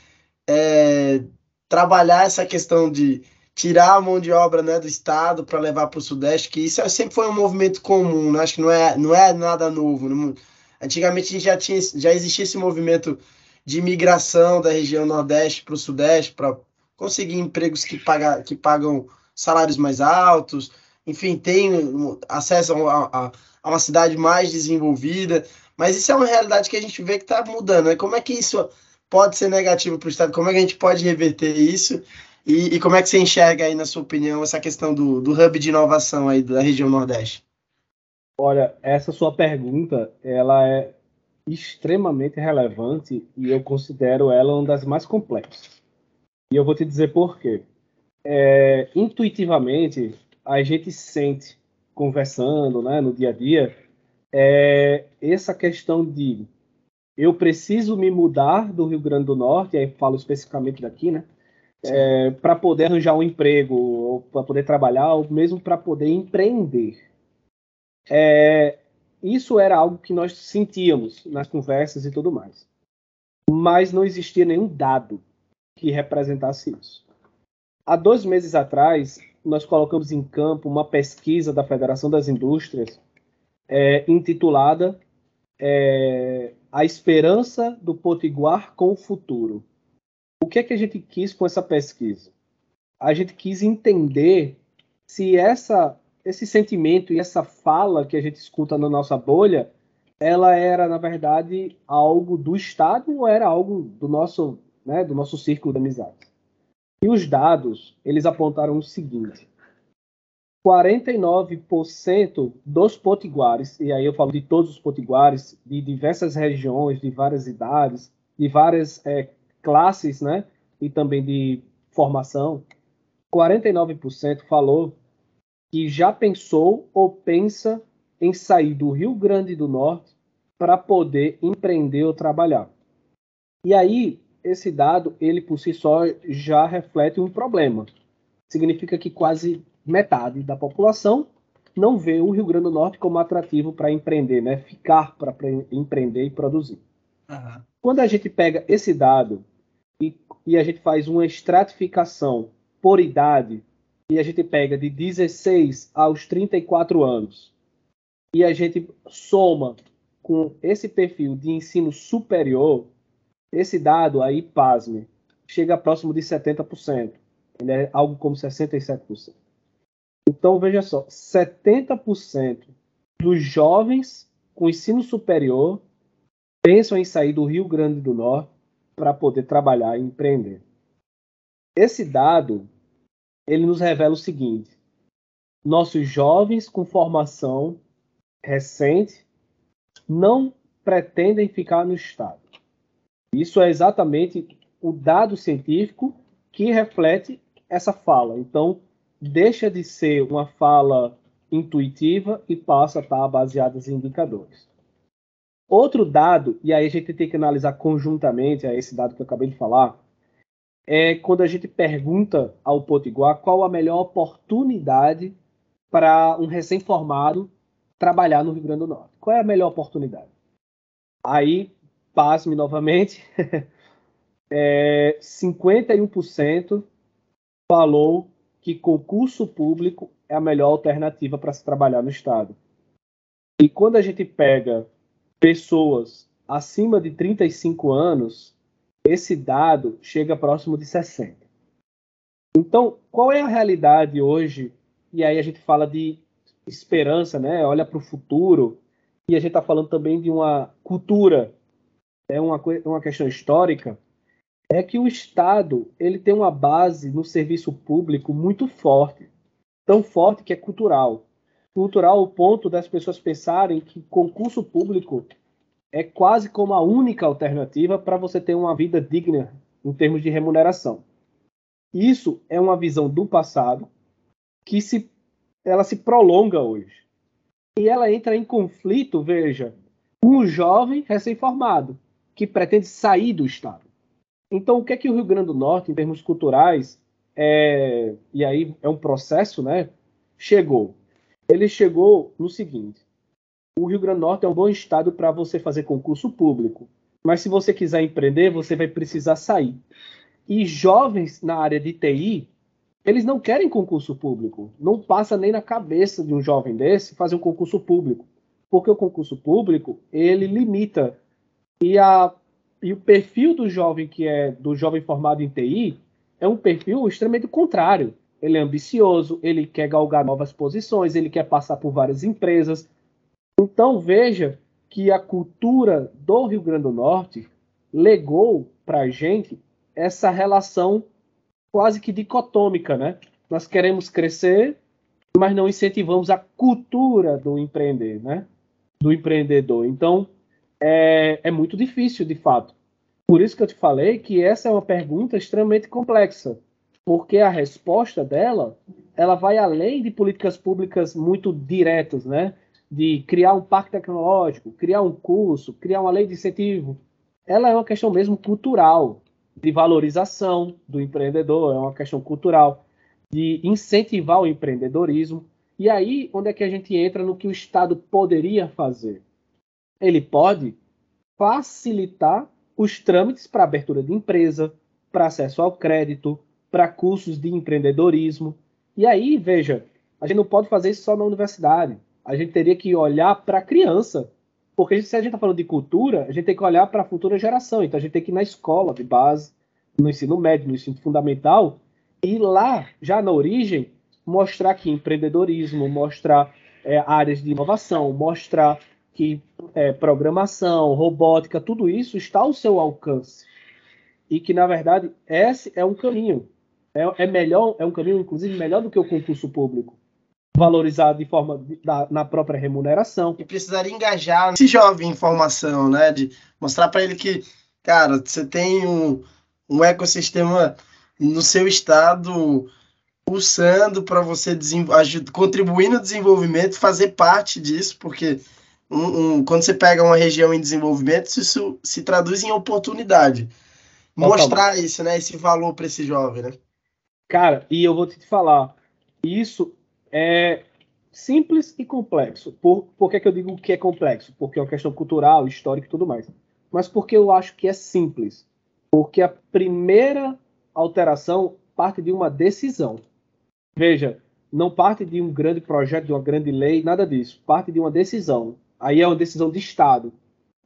é, trabalhar essa questão de tirar a mão de obra né, do Estado para levar para o Sudeste, que isso é, sempre foi um movimento comum, né? acho que não é, não é nada novo. Antigamente já, tinha, já existia esse movimento de migração da região Nordeste para o Sudeste, para conseguir empregos que, paga, que pagam salários mais altos, enfim, tem acesso a, a, a, uma cidade mais desenvolvida, mas isso é uma realidade que a gente vê que está mudando. Né? Como é que isso pode ser negativo para o Estado? Como é que a gente pode reverter isso? E, e, como é que você enxerga aí, na sua opinião, essa questão do, do hub de inovação aí da região Nordeste? Olha, essa sua pergunta, ela é extremamente relevante e eu considero ela uma das mais complexas. E eu vou te dizer por quê. É, intuitivamente, a gente sente, conversando né, no dia a dia, é, essa questão de eu preciso me mudar do Rio Grande do Norte, aí falo especificamente daqui, né? É, para poder arranjar um emprego, para poder trabalhar, ou mesmo para poder empreender. É, isso era algo que nós sentíamos nas conversas e tudo mais. Mas não existia nenhum dado que representasse isso. Há dois meses atrás, nós colocamos em campo uma pesquisa da Federação das Indústrias é, intitulada é, A Esperança do Potiguar com o Futuro o que é que a gente quis com essa pesquisa? A gente quis entender se essa esse sentimento e essa fala que a gente escuta na nossa bolha, ela era na verdade algo do Estado ou era algo do nosso, né, do nosso círculo de amizade? E os dados, eles apontaram o seguinte: 49% dos potiguares, e aí eu falo de todos os potiguares, de diversas regiões, de várias idades, de várias é, classes, né, e também de formação, 49% falou que já pensou ou pensa em sair do Rio Grande do Norte para poder empreender ou trabalhar. E aí, esse dado, ele por si só já reflete um problema. Significa que quase metade da população não vê o Rio Grande do Norte como atrativo para empreender, né? Ficar para empreender e produzir. Uhum. Quando a gente pega esse dado e, e a gente faz uma estratificação por idade, e a gente pega de 16 aos 34 anos, e a gente soma com esse perfil de ensino superior, esse dado aí, pasme, chega próximo de 70%. Ele é algo como 67%. Então, veja só, 70% dos jovens com ensino superior pensam em sair do Rio Grande do Norte para poder trabalhar e empreender. Esse dado, ele nos revela o seguinte: nossos jovens com formação recente não pretendem ficar no Estado. Isso é exatamente o dado científico que reflete essa fala. Então, deixa de ser uma fala intuitiva e passa a estar baseada em indicadores. Outro dado, e aí a gente tem que analisar conjuntamente a esse dado que eu acabei de falar, é quando a gente pergunta ao Potiguar qual a melhor oportunidade para um recém-formado trabalhar no Rio Grande do Norte. Qual é a melhor oportunidade? Aí, pasme novamente, [LAUGHS] é, 51% falou que concurso público é a melhor alternativa para se trabalhar no Estado. E quando a gente pega pessoas acima de 35 anos, esse dado chega próximo de 60. Então, qual é a realidade hoje? E aí a gente fala de esperança, né? Olha para o futuro. E a gente está falando também de uma cultura, é uma, uma questão histórica é que o Estado ele tem uma base no serviço público muito forte, tão forte que é cultural. Cultural ao ponto das pessoas pensarem que concurso público é quase como a única alternativa para você ter uma vida digna em termos de remuneração. Isso é uma visão do passado que se ela se prolonga hoje. E ela entra em conflito, veja, com o jovem recém-formado que pretende sair do Estado. Então, o que é que o Rio Grande do Norte, em termos culturais, é, e aí é um processo, né? Chegou. Ele chegou no seguinte: o Rio Grande do Norte é um bom estado para você fazer concurso público, mas se você quiser empreender, você vai precisar sair. E jovens na área de TI, eles não querem concurso público. Não passa nem na cabeça de um jovem desse fazer um concurso público, porque o concurso público ele limita e a e o perfil do jovem que é do jovem formado em TI é um perfil extremamente contrário. Ele é ambicioso, ele quer galgar novas posições, ele quer passar por várias empresas. Então veja que a cultura do Rio Grande do Norte legou para a gente essa relação quase que dicotômica, né? Nós queremos crescer, mas não incentivamos a cultura do empreender, né? Do empreendedor. Então, é, é muito difícil, de fato. Por isso que eu te falei que essa é uma pergunta extremamente complexa, porque a resposta dela ela vai além de políticas públicas muito diretas, né? De criar um parque tecnológico, criar um curso, criar uma lei de incentivo. Ela é uma questão mesmo cultural, de valorização do empreendedor, é uma questão cultural, de incentivar o empreendedorismo. E aí, onde é que a gente entra no que o Estado poderia fazer? ele pode facilitar os trâmites para abertura de empresa, para acesso ao crédito, para cursos de empreendedorismo. E aí, veja, a gente não pode fazer isso só na universidade. A gente teria que olhar para a criança. Porque se a gente está falando de cultura, a gente tem que olhar para a futura geração. Então a gente tem que ir na escola de base, no ensino médio, no ensino fundamental, e lá, já na origem, mostrar que empreendedorismo, mostrar é, áreas de inovação, mostrar que é, programação, robótica, tudo isso está ao seu alcance. E que, na verdade, esse é um caminho. É, é melhor, é um caminho, inclusive, melhor do que o concurso público. Valorizado de forma de, da, na própria remuneração. E precisaria engajar esse jovem em formação, né? De mostrar para ele que, cara, você tem um, um ecossistema no seu estado pulsando para você contribuir no desenvolvimento, fazer parte disso, porque um, um, quando você pega uma região em desenvolvimento, isso se traduz em oportunidade. Mostrar isso, né? Esse valor para esse jovem, né? Cara, e eu vou te falar, isso é simples e complexo. Por, por que, que eu digo que é complexo? Porque é uma questão cultural, histórica e tudo mais. Mas porque eu acho que é simples. Porque a primeira alteração parte de uma decisão. Veja, não parte de um grande projeto, de uma grande lei, nada disso. Parte de uma decisão. Aí é uma decisão de Estado.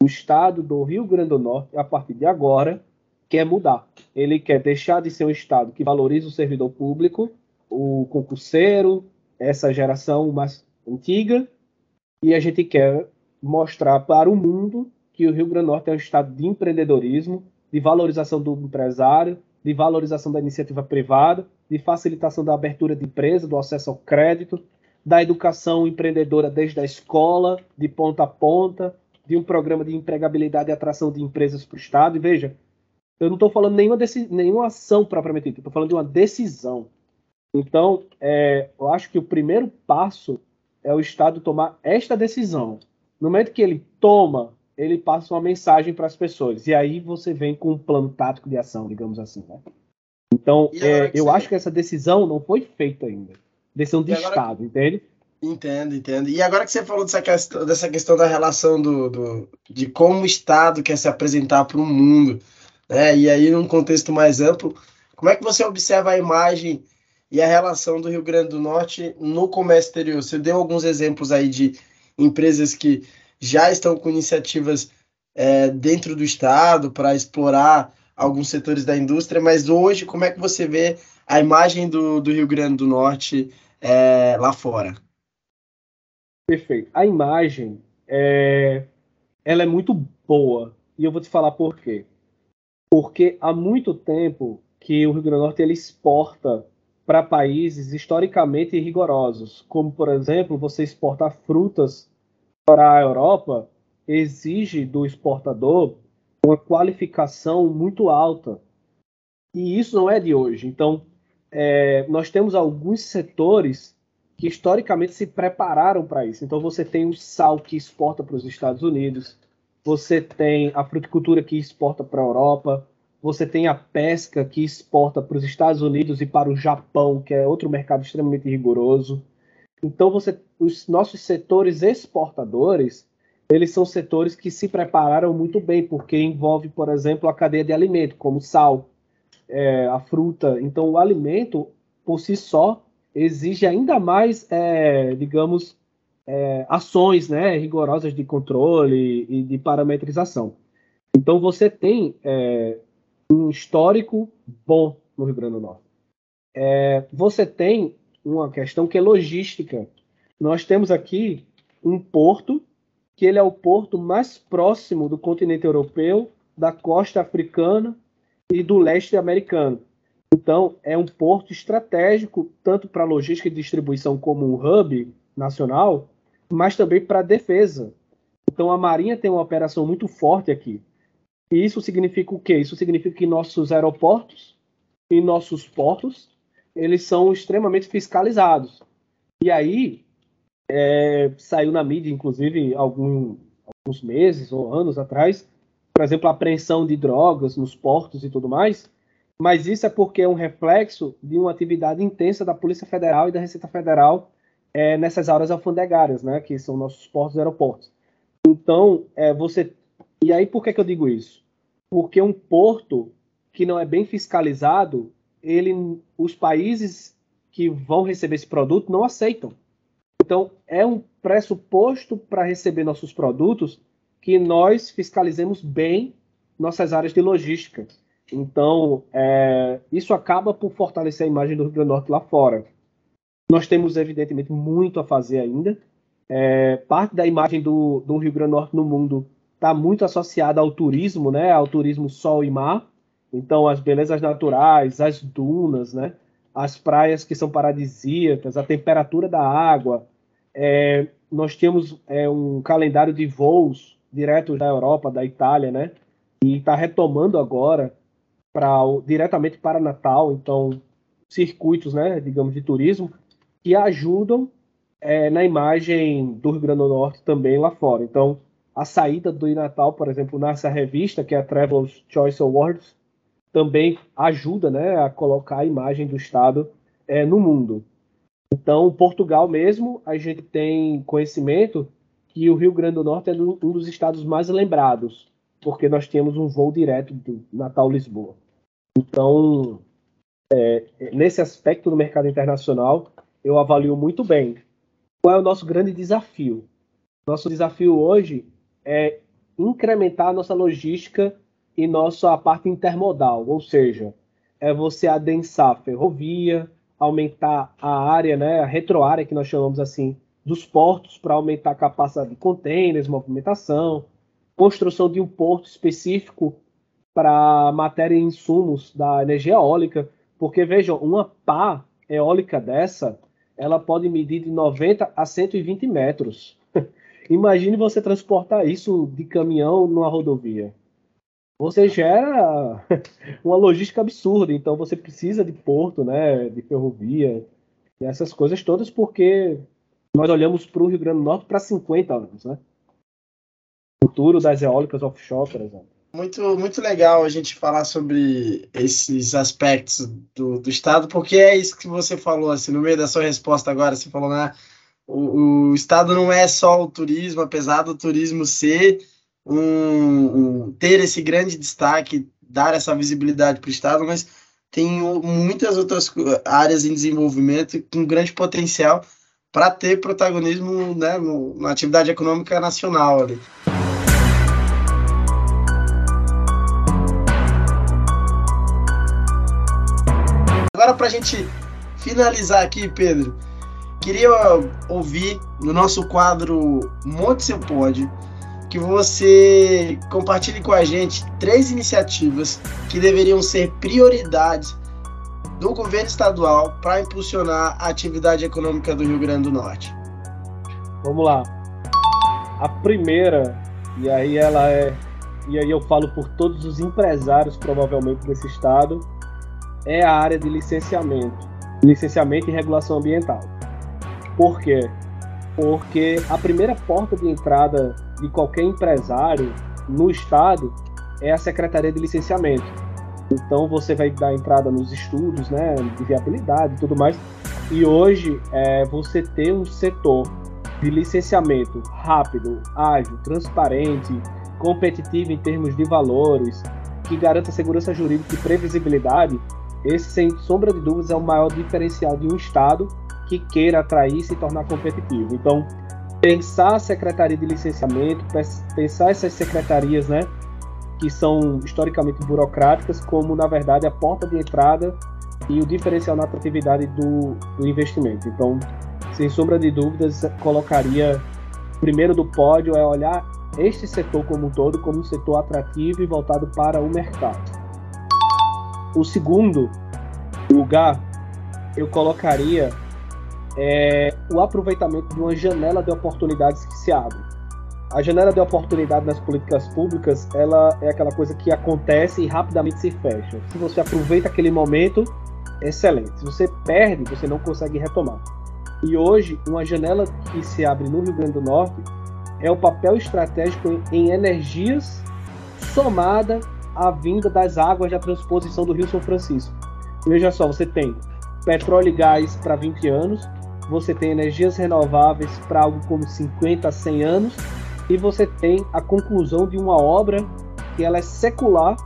O Estado do Rio Grande do Norte, a partir de agora, quer mudar. Ele quer deixar de ser um Estado que valoriza o servidor público, o concurseiro, essa geração mais antiga e a gente quer mostrar para o mundo que o Rio Grande do Norte é um estado de empreendedorismo, de valorização do empresário, de valorização da iniciativa privada, de facilitação da abertura de empresa, do acesso ao crédito, da educação empreendedora desde a escola, de ponta a ponta, de um programa de empregabilidade e atração de empresas para o Estado. E veja, eu não estou falando nenhuma, nenhuma ação propriamente dita, estou falando de uma decisão. Então, é, eu acho que o primeiro passo é o Estado tomar esta decisão. No momento que ele toma, ele passa uma mensagem para as pessoas. E aí você vem com um plano tático de ação, digamos assim. Né? Então, é, eu acho que essa decisão não foi feita ainda. Decisão de Estado, entende? Entendo, entendo. E agora que você falou dessa questão, dessa questão da relação do, do de como o Estado quer se apresentar para o mundo, né? E aí, num contexto mais amplo, como é que você observa a imagem e a relação do Rio Grande do Norte no comércio exterior? Você deu alguns exemplos aí de empresas que já estão com iniciativas é, dentro do Estado para explorar alguns setores da indústria, mas hoje, como é que você vê a imagem do, do Rio Grande do Norte é, lá fora? Perfeito. A imagem é, ela é muito boa e eu vou te falar por quê. Porque há muito tempo que o Rio Grande do Norte ele exporta para países historicamente rigorosos, como por exemplo, você exportar frutas para a Europa exige do exportador uma qualificação muito alta. E isso não é de hoje. Então, é, nós temos alguns setores que historicamente se prepararam para isso. Então você tem o sal que exporta para os Estados Unidos, você tem a fruticultura que exporta para a Europa, você tem a pesca que exporta para os Estados Unidos e para o Japão, que é outro mercado extremamente rigoroso. Então você, os nossos setores exportadores, eles são setores que se prepararam muito bem, porque envolve, por exemplo, a cadeia de alimento, como sal, é, a fruta. Então o alimento por si só exige ainda mais, é, digamos, é, ações né, rigorosas de controle e de parametrização. Então, você tem é, um histórico bom no Rio Grande do Norte. É, você tem uma questão que é logística. Nós temos aqui um porto que ele é o porto mais próximo do continente europeu, da costa africana e do leste americano. Então, é um porto estratégico, tanto para logística e distribuição como um hub nacional, mas também para a defesa. Então, a Marinha tem uma operação muito forte aqui. E isso significa o quê? Isso significa que nossos aeroportos e nossos portos, eles são extremamente fiscalizados. E aí, é, saiu na mídia, inclusive, algum, alguns meses ou anos atrás, por exemplo, a apreensão de drogas nos portos e tudo mais, mas isso é porque é um reflexo de uma atividade intensa da Polícia Federal e da Receita Federal é, nessas áreas alfandegárias, né, que são nossos portos e aeroportos. Então, é, você. E aí, por que, que eu digo isso? Porque um porto que não é bem fiscalizado, ele, os países que vão receber esse produto não aceitam. Então, é um pressuposto para receber nossos produtos que nós fiscalizemos bem nossas áreas de logística. Então, é, isso acaba por fortalecer a imagem do Rio Grande do Norte lá fora. Nós temos, evidentemente, muito a fazer ainda. É, parte da imagem do, do, Rio Grande do Norte no mundo está muito associada ao turismo, né? Ao turismo sol e mar. Então, as belezas naturais, as dunas, né? As praias que são paradisíacas, a temperatura da água. É, nós temos é, um calendário de voos diretos da Europa, da Itália, né? E está retomando agora para diretamente para Natal, então circuitos, né, digamos, de turismo que ajudam é, na imagem do Rio Grande do Norte também lá fora. Então, a saída do Natal, por exemplo, nessa revista que é a Travelers Choice Awards, também ajuda, né, a colocar a imagem do estado é, no mundo. Então, Portugal mesmo, a gente tem conhecimento que o Rio Grande do Norte é um dos estados mais lembrados porque nós tínhamos um voo direto do Natal-Lisboa. Então, é, nesse aspecto do mercado internacional, eu avalio muito bem. Qual é o nosso grande desafio? Nosso desafio hoje é incrementar a nossa logística e nossa parte intermodal, ou seja, é você adensar a ferrovia, aumentar a área, né, a retroárea que nós chamamos assim, dos portos para aumentar a capacidade de containers, movimentação, construção de um porto específico para matéria e insumos da energia eólica, porque vejam, uma pá eólica dessa, ela pode medir de 90 a 120 metros. [LAUGHS] Imagine você transportar isso de caminhão numa rodovia. Você gera [LAUGHS] uma logística absurda, então você precisa de porto, né, de ferrovia, essas coisas todas, porque nós olhamos para o Rio Grande do Norte para 50 anos, né? O futuro das eólicas offshore, por exemplo. Muito, muito legal a gente falar sobre esses aspectos do, do Estado, porque é isso que você falou, assim, no meio da sua resposta agora, você falou, né? O, o Estado não é só o turismo, apesar do turismo ser um, um ter esse grande destaque, dar essa visibilidade para o Estado, mas tem muitas outras áreas em desenvolvimento com grande potencial para ter protagonismo né, na atividade econômica nacional ali. Agora, para a gente finalizar aqui, Pedro, queria ouvir no nosso quadro Monte Seu Pode que você compartilhe com a gente três iniciativas que deveriam ser prioridades do governo estadual para impulsionar a atividade econômica do Rio Grande do Norte. Vamos lá. A primeira, e aí ela é, e aí eu falo por todos os empresários provavelmente desse estado, é a área de licenciamento, licenciamento e regulação ambiental. Por quê? Porque a primeira porta de entrada de qualquer empresário no estado é a Secretaria de Licenciamento. Então você vai dar entrada nos estudos, né, de viabilidade e tudo mais. E hoje é, você ter um setor de licenciamento rápido, ágil, transparente, competitivo em termos de valores, que garanta segurança jurídica e previsibilidade, esse, sem sombra de dúvidas, é o maior diferencial de um Estado que queira atrair e se tornar competitivo. Então, pensar a secretaria de licenciamento, pensar essas secretarias, né, que são historicamente burocráticas, como na verdade a porta de entrada e o diferencial na atratividade do, do investimento. Então, sem sombra de dúvidas, colocaria primeiro do pódio é olhar este setor como um todo como um setor atrativo e voltado para o mercado. O segundo lugar, eu colocaria é, o aproveitamento de uma janela de oportunidades que se abre. A janela de oportunidade nas políticas públicas, ela é aquela coisa que acontece e rapidamente se fecha. Se você aproveita aquele momento, excelente. Se você perde, você não consegue retomar. E hoje, uma janela que se abre no Rio Grande do Norte é o papel estratégico em energias somada a vinda das águas da transposição do Rio São Francisco. Veja só, você tem petróleo e gás para 20 anos, você tem energias renováveis para algo como 50 a 100 anos, e você tem a conclusão de uma obra que ela é secular,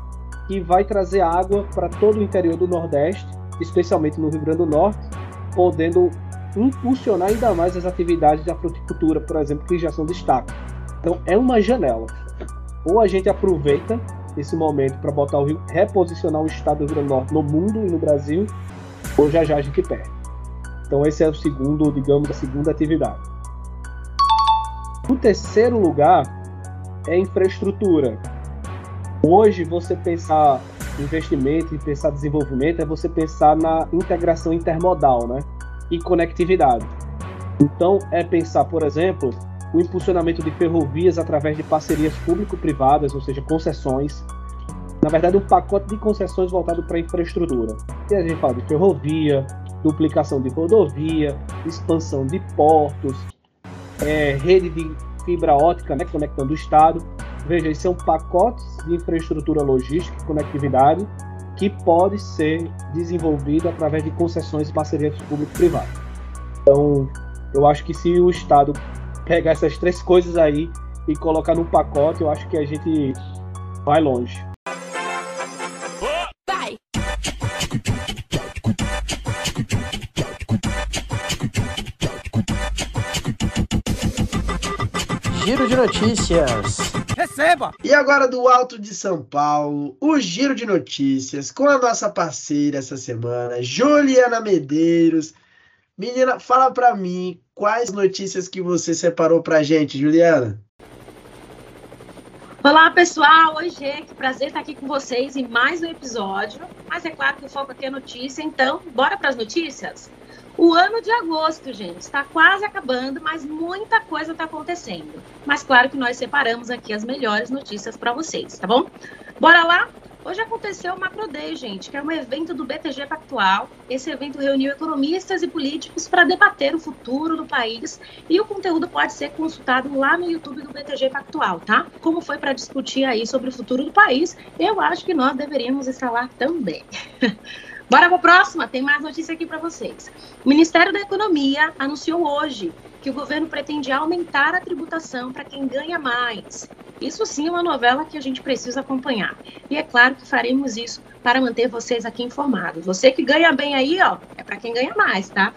que vai trazer água para todo o interior do Nordeste, especialmente no Rio Grande do Norte, podendo impulsionar ainda mais as atividades da fruticultura, por exemplo, que já são destaque. Então é uma janela. Ou a gente aproveita esse momento para botar o Rio, reposicionar o estado do Rio Grande do Norte no mundo e no Brasil, já a gente perde. Então esse é o segundo, digamos, a segunda atividade. O terceiro lugar é infraestrutura. Hoje você pensar investimento e pensar desenvolvimento é você pensar na integração intermodal, né? E conectividade. Então é pensar, por exemplo, o impulsionamento de ferrovias através de parcerias público-privadas, ou seja, concessões. Na verdade, um pacote de concessões voltado para a infraestrutura. E a gente fala de ferrovia, duplicação de rodovia, expansão de portos, é, rede de fibra ótica né, conectando o Estado. Veja, isso são pacotes de infraestrutura logística e conectividade que pode ser desenvolvido através de concessões e parcerias público-privadas. Então, eu acho que se o Estado pegar essas três coisas aí e colocar num pacote, eu acho que a gente vai longe. Vai. Giro de notícias. Receba! E agora do Alto de São Paulo, o Giro de Notícias com a nossa parceira essa semana, Juliana Medeiros. Menina, fala para mim quais notícias que você separou pra gente, Juliana. Olá, pessoal! Oi, gente! Que prazer estar aqui com vocês em mais um episódio. Mas é claro que o foco aqui é notícia, então bora para as notícias? O ano de agosto, gente, está quase acabando, mas muita coisa está acontecendo. Mas claro que nós separamos aqui as melhores notícias para vocês, tá bom? Bora lá? Hoje aconteceu o Macro Day, gente, que é um evento do BTG Pactual. Esse evento reuniu economistas e políticos para debater o futuro do país e o conteúdo pode ser consultado lá no YouTube do BTG Pactual, tá? Como foi para discutir aí sobre o futuro do país, eu acho que nós deveríamos estar lá também. [LAUGHS] Bora para a próxima, tem mais notícia aqui para vocês. O Ministério da Economia anunciou hoje que o governo pretende aumentar a tributação para quem ganha mais. Isso sim é uma novela que a gente precisa acompanhar. E é claro que faremos isso para manter vocês aqui informados. Você que ganha bem aí, ó, é para quem ganha mais, tá?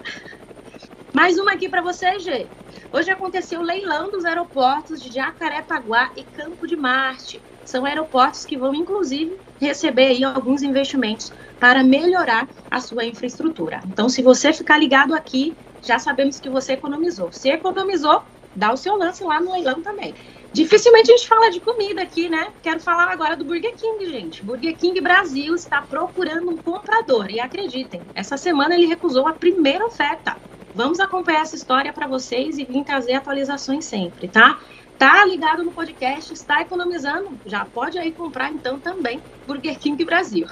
Mais uma aqui para você, Gê. Hoje aconteceu o leilão dos aeroportos de Jacarepaguá e Campo de Marte. São aeroportos que vão, inclusive, receber aí alguns investimentos para melhorar a sua infraestrutura. Então, se você ficar ligado aqui, já sabemos que você economizou. Se economizou, dá o seu lance lá no leilão também. Dificilmente a gente fala de comida aqui, né? Quero falar agora do Burger King, gente. Burger King Brasil está procurando um comprador e acreditem, essa semana ele recusou a primeira oferta. Vamos acompanhar essa história para vocês e vir trazer atualizações sempre, tá? Tá ligado no podcast, está economizando? Já pode aí comprar então também Burger King Brasil.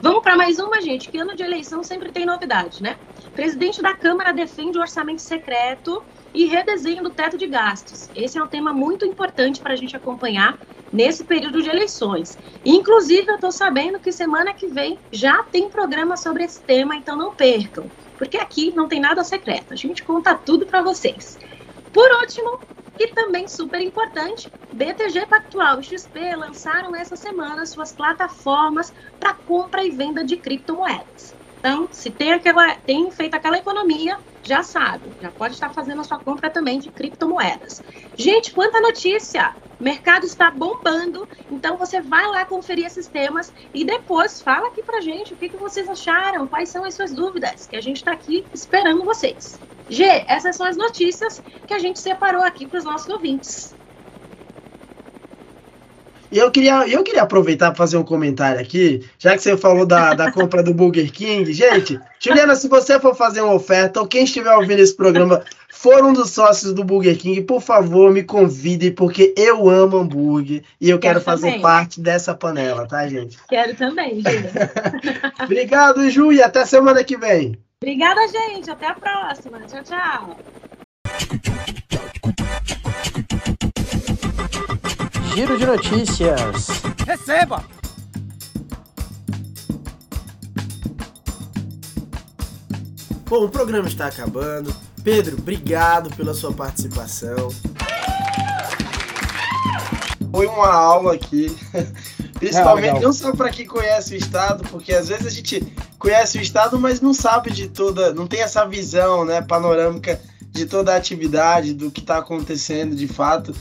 Vamos para mais uma, gente, que ano de eleição sempre tem novidade, né? Presidente da Câmara defende o orçamento secreto e redesenho do teto de gastos. Esse é um tema muito importante para a gente acompanhar nesse período de eleições. Inclusive, eu estou sabendo que semana que vem já tem programa sobre esse tema, então não percam, porque aqui não tem nada secreto. A gente conta tudo para vocês. Por último, e também super importante, BTG Pactual e XP lançaram essa semana suas plataformas para compra e venda de criptomoedas. Então, se tem, aquela, tem feito aquela economia, já sabe, já pode estar fazendo a sua compra também de criptomoedas. Gente, quanta notícia! O mercado está bombando, então você vai lá conferir esses temas e depois fala aqui pra gente o que, que vocês acharam, quais são as suas dúvidas, que a gente está aqui esperando vocês. G, essas são as notícias que a gente separou aqui para os nossos ouvintes. E eu queria, eu queria aproveitar para fazer um comentário aqui, já que você falou da, da compra do Burger King. Gente, Juliana, se você for fazer uma oferta, ou quem estiver ouvindo esse programa for um dos sócios do Burger King, por favor, me convide, porque eu amo hambúrguer e eu quero, quero fazer também. parte dessa panela, tá, gente? Quero também, Juliana. [LAUGHS] Obrigado, Ju, e até semana que vem. Obrigada, gente. Até a próxima. Tchau, tchau. Giro de notícias. Receba! Bom, o programa está acabando. Pedro, obrigado pela sua participação. Foi uma aula aqui. [LAUGHS] Principalmente ah, não só para quem conhece o estado, porque às vezes a gente conhece o estado, mas não sabe de toda, não tem essa visão, né, panorâmica de toda a atividade, do que está acontecendo de fato.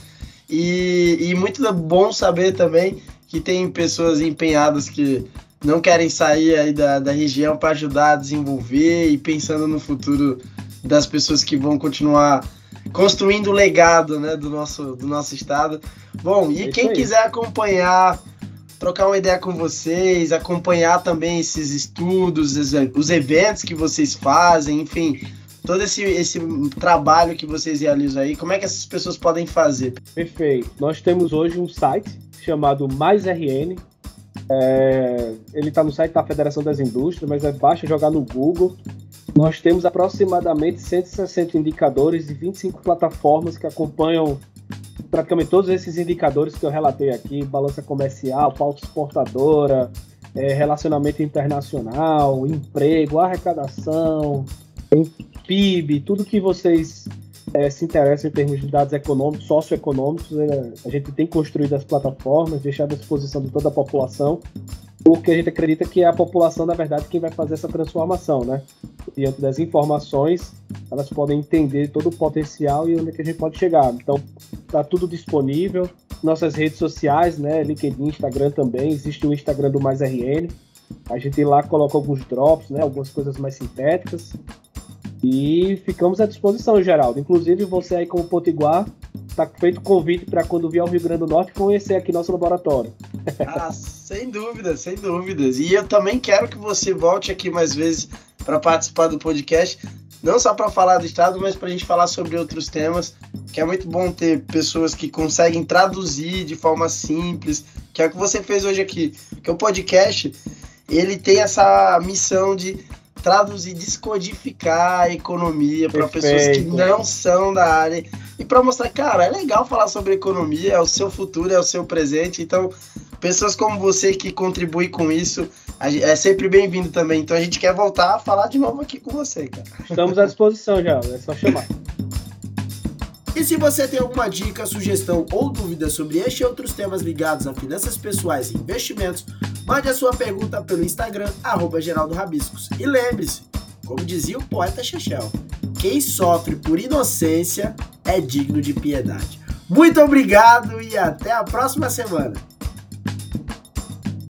E, e muito bom saber também que tem pessoas empenhadas que não querem sair aí da, da região para ajudar a desenvolver e pensando no futuro das pessoas que vão continuar construindo o legado né, do, nosso, do nosso estado. Bom, e é quem quiser acompanhar trocar uma ideia com vocês, acompanhar também esses estudos, os eventos que vocês fazem, enfim, todo esse, esse trabalho que vocês realizam aí, como é que essas pessoas podem fazer? Perfeito. Nós temos hoje um site chamado Mais RN. É, ele está no site da Federação das Indústrias, mas é basta jogar no Google. Nós temos aproximadamente 160 indicadores e 25 plataformas que acompanham praticamente todos esses indicadores que eu relatei aqui, balança comercial, pauta exportadora, é, relacionamento internacional, emprego, arrecadação, PIB, tudo que vocês é, se interessam em termos de dados econômicos, socioeconômicos, é, a gente tem construído as plataformas, deixado à disposição de toda a população. Porque a gente acredita que é a população, na verdade, quem vai fazer essa transformação, né? Diante das informações, elas podem entender todo o potencial e onde é que a gente pode chegar. Então, tá tudo disponível. Nossas redes sociais, né? LinkedIn, Instagram também. Existe o Instagram do Mais RN. A gente lá coloca alguns drops, né? Algumas coisas mais sintéticas. E ficamos à disposição, Geraldo. Inclusive, você aí como Potiguar, tá feito convite para quando vier ao Rio Grande do Norte conhecer aqui nosso laboratório. Ah, sem dúvidas, sem dúvidas. E eu também quero que você volte aqui mais vezes para participar do podcast, não só para falar do estado, mas para a gente falar sobre outros temas, que é muito bom ter pessoas que conseguem traduzir de forma simples, que é o que você fez hoje aqui. Que o podcast, ele tem essa missão de traduzir, descodificar a economia para pessoas que não são da área e para mostrar, cara, é legal falar sobre economia, é o seu futuro, é o seu presente, então pessoas como você que contribuem com isso é sempre bem-vindo também. Então a gente quer voltar a falar de novo aqui com você, cara. Estamos à disposição já, é só chamar. E se você tem alguma dica, sugestão ou dúvida sobre este e outros temas ligados a finanças pessoais e investimentos, mande a sua pergunta pelo Instagram, arroba Geraldo Rabiscos. E lembre-se, como dizia o poeta Chechel, quem sofre por inocência é digno de piedade. Muito obrigado e até a próxima semana.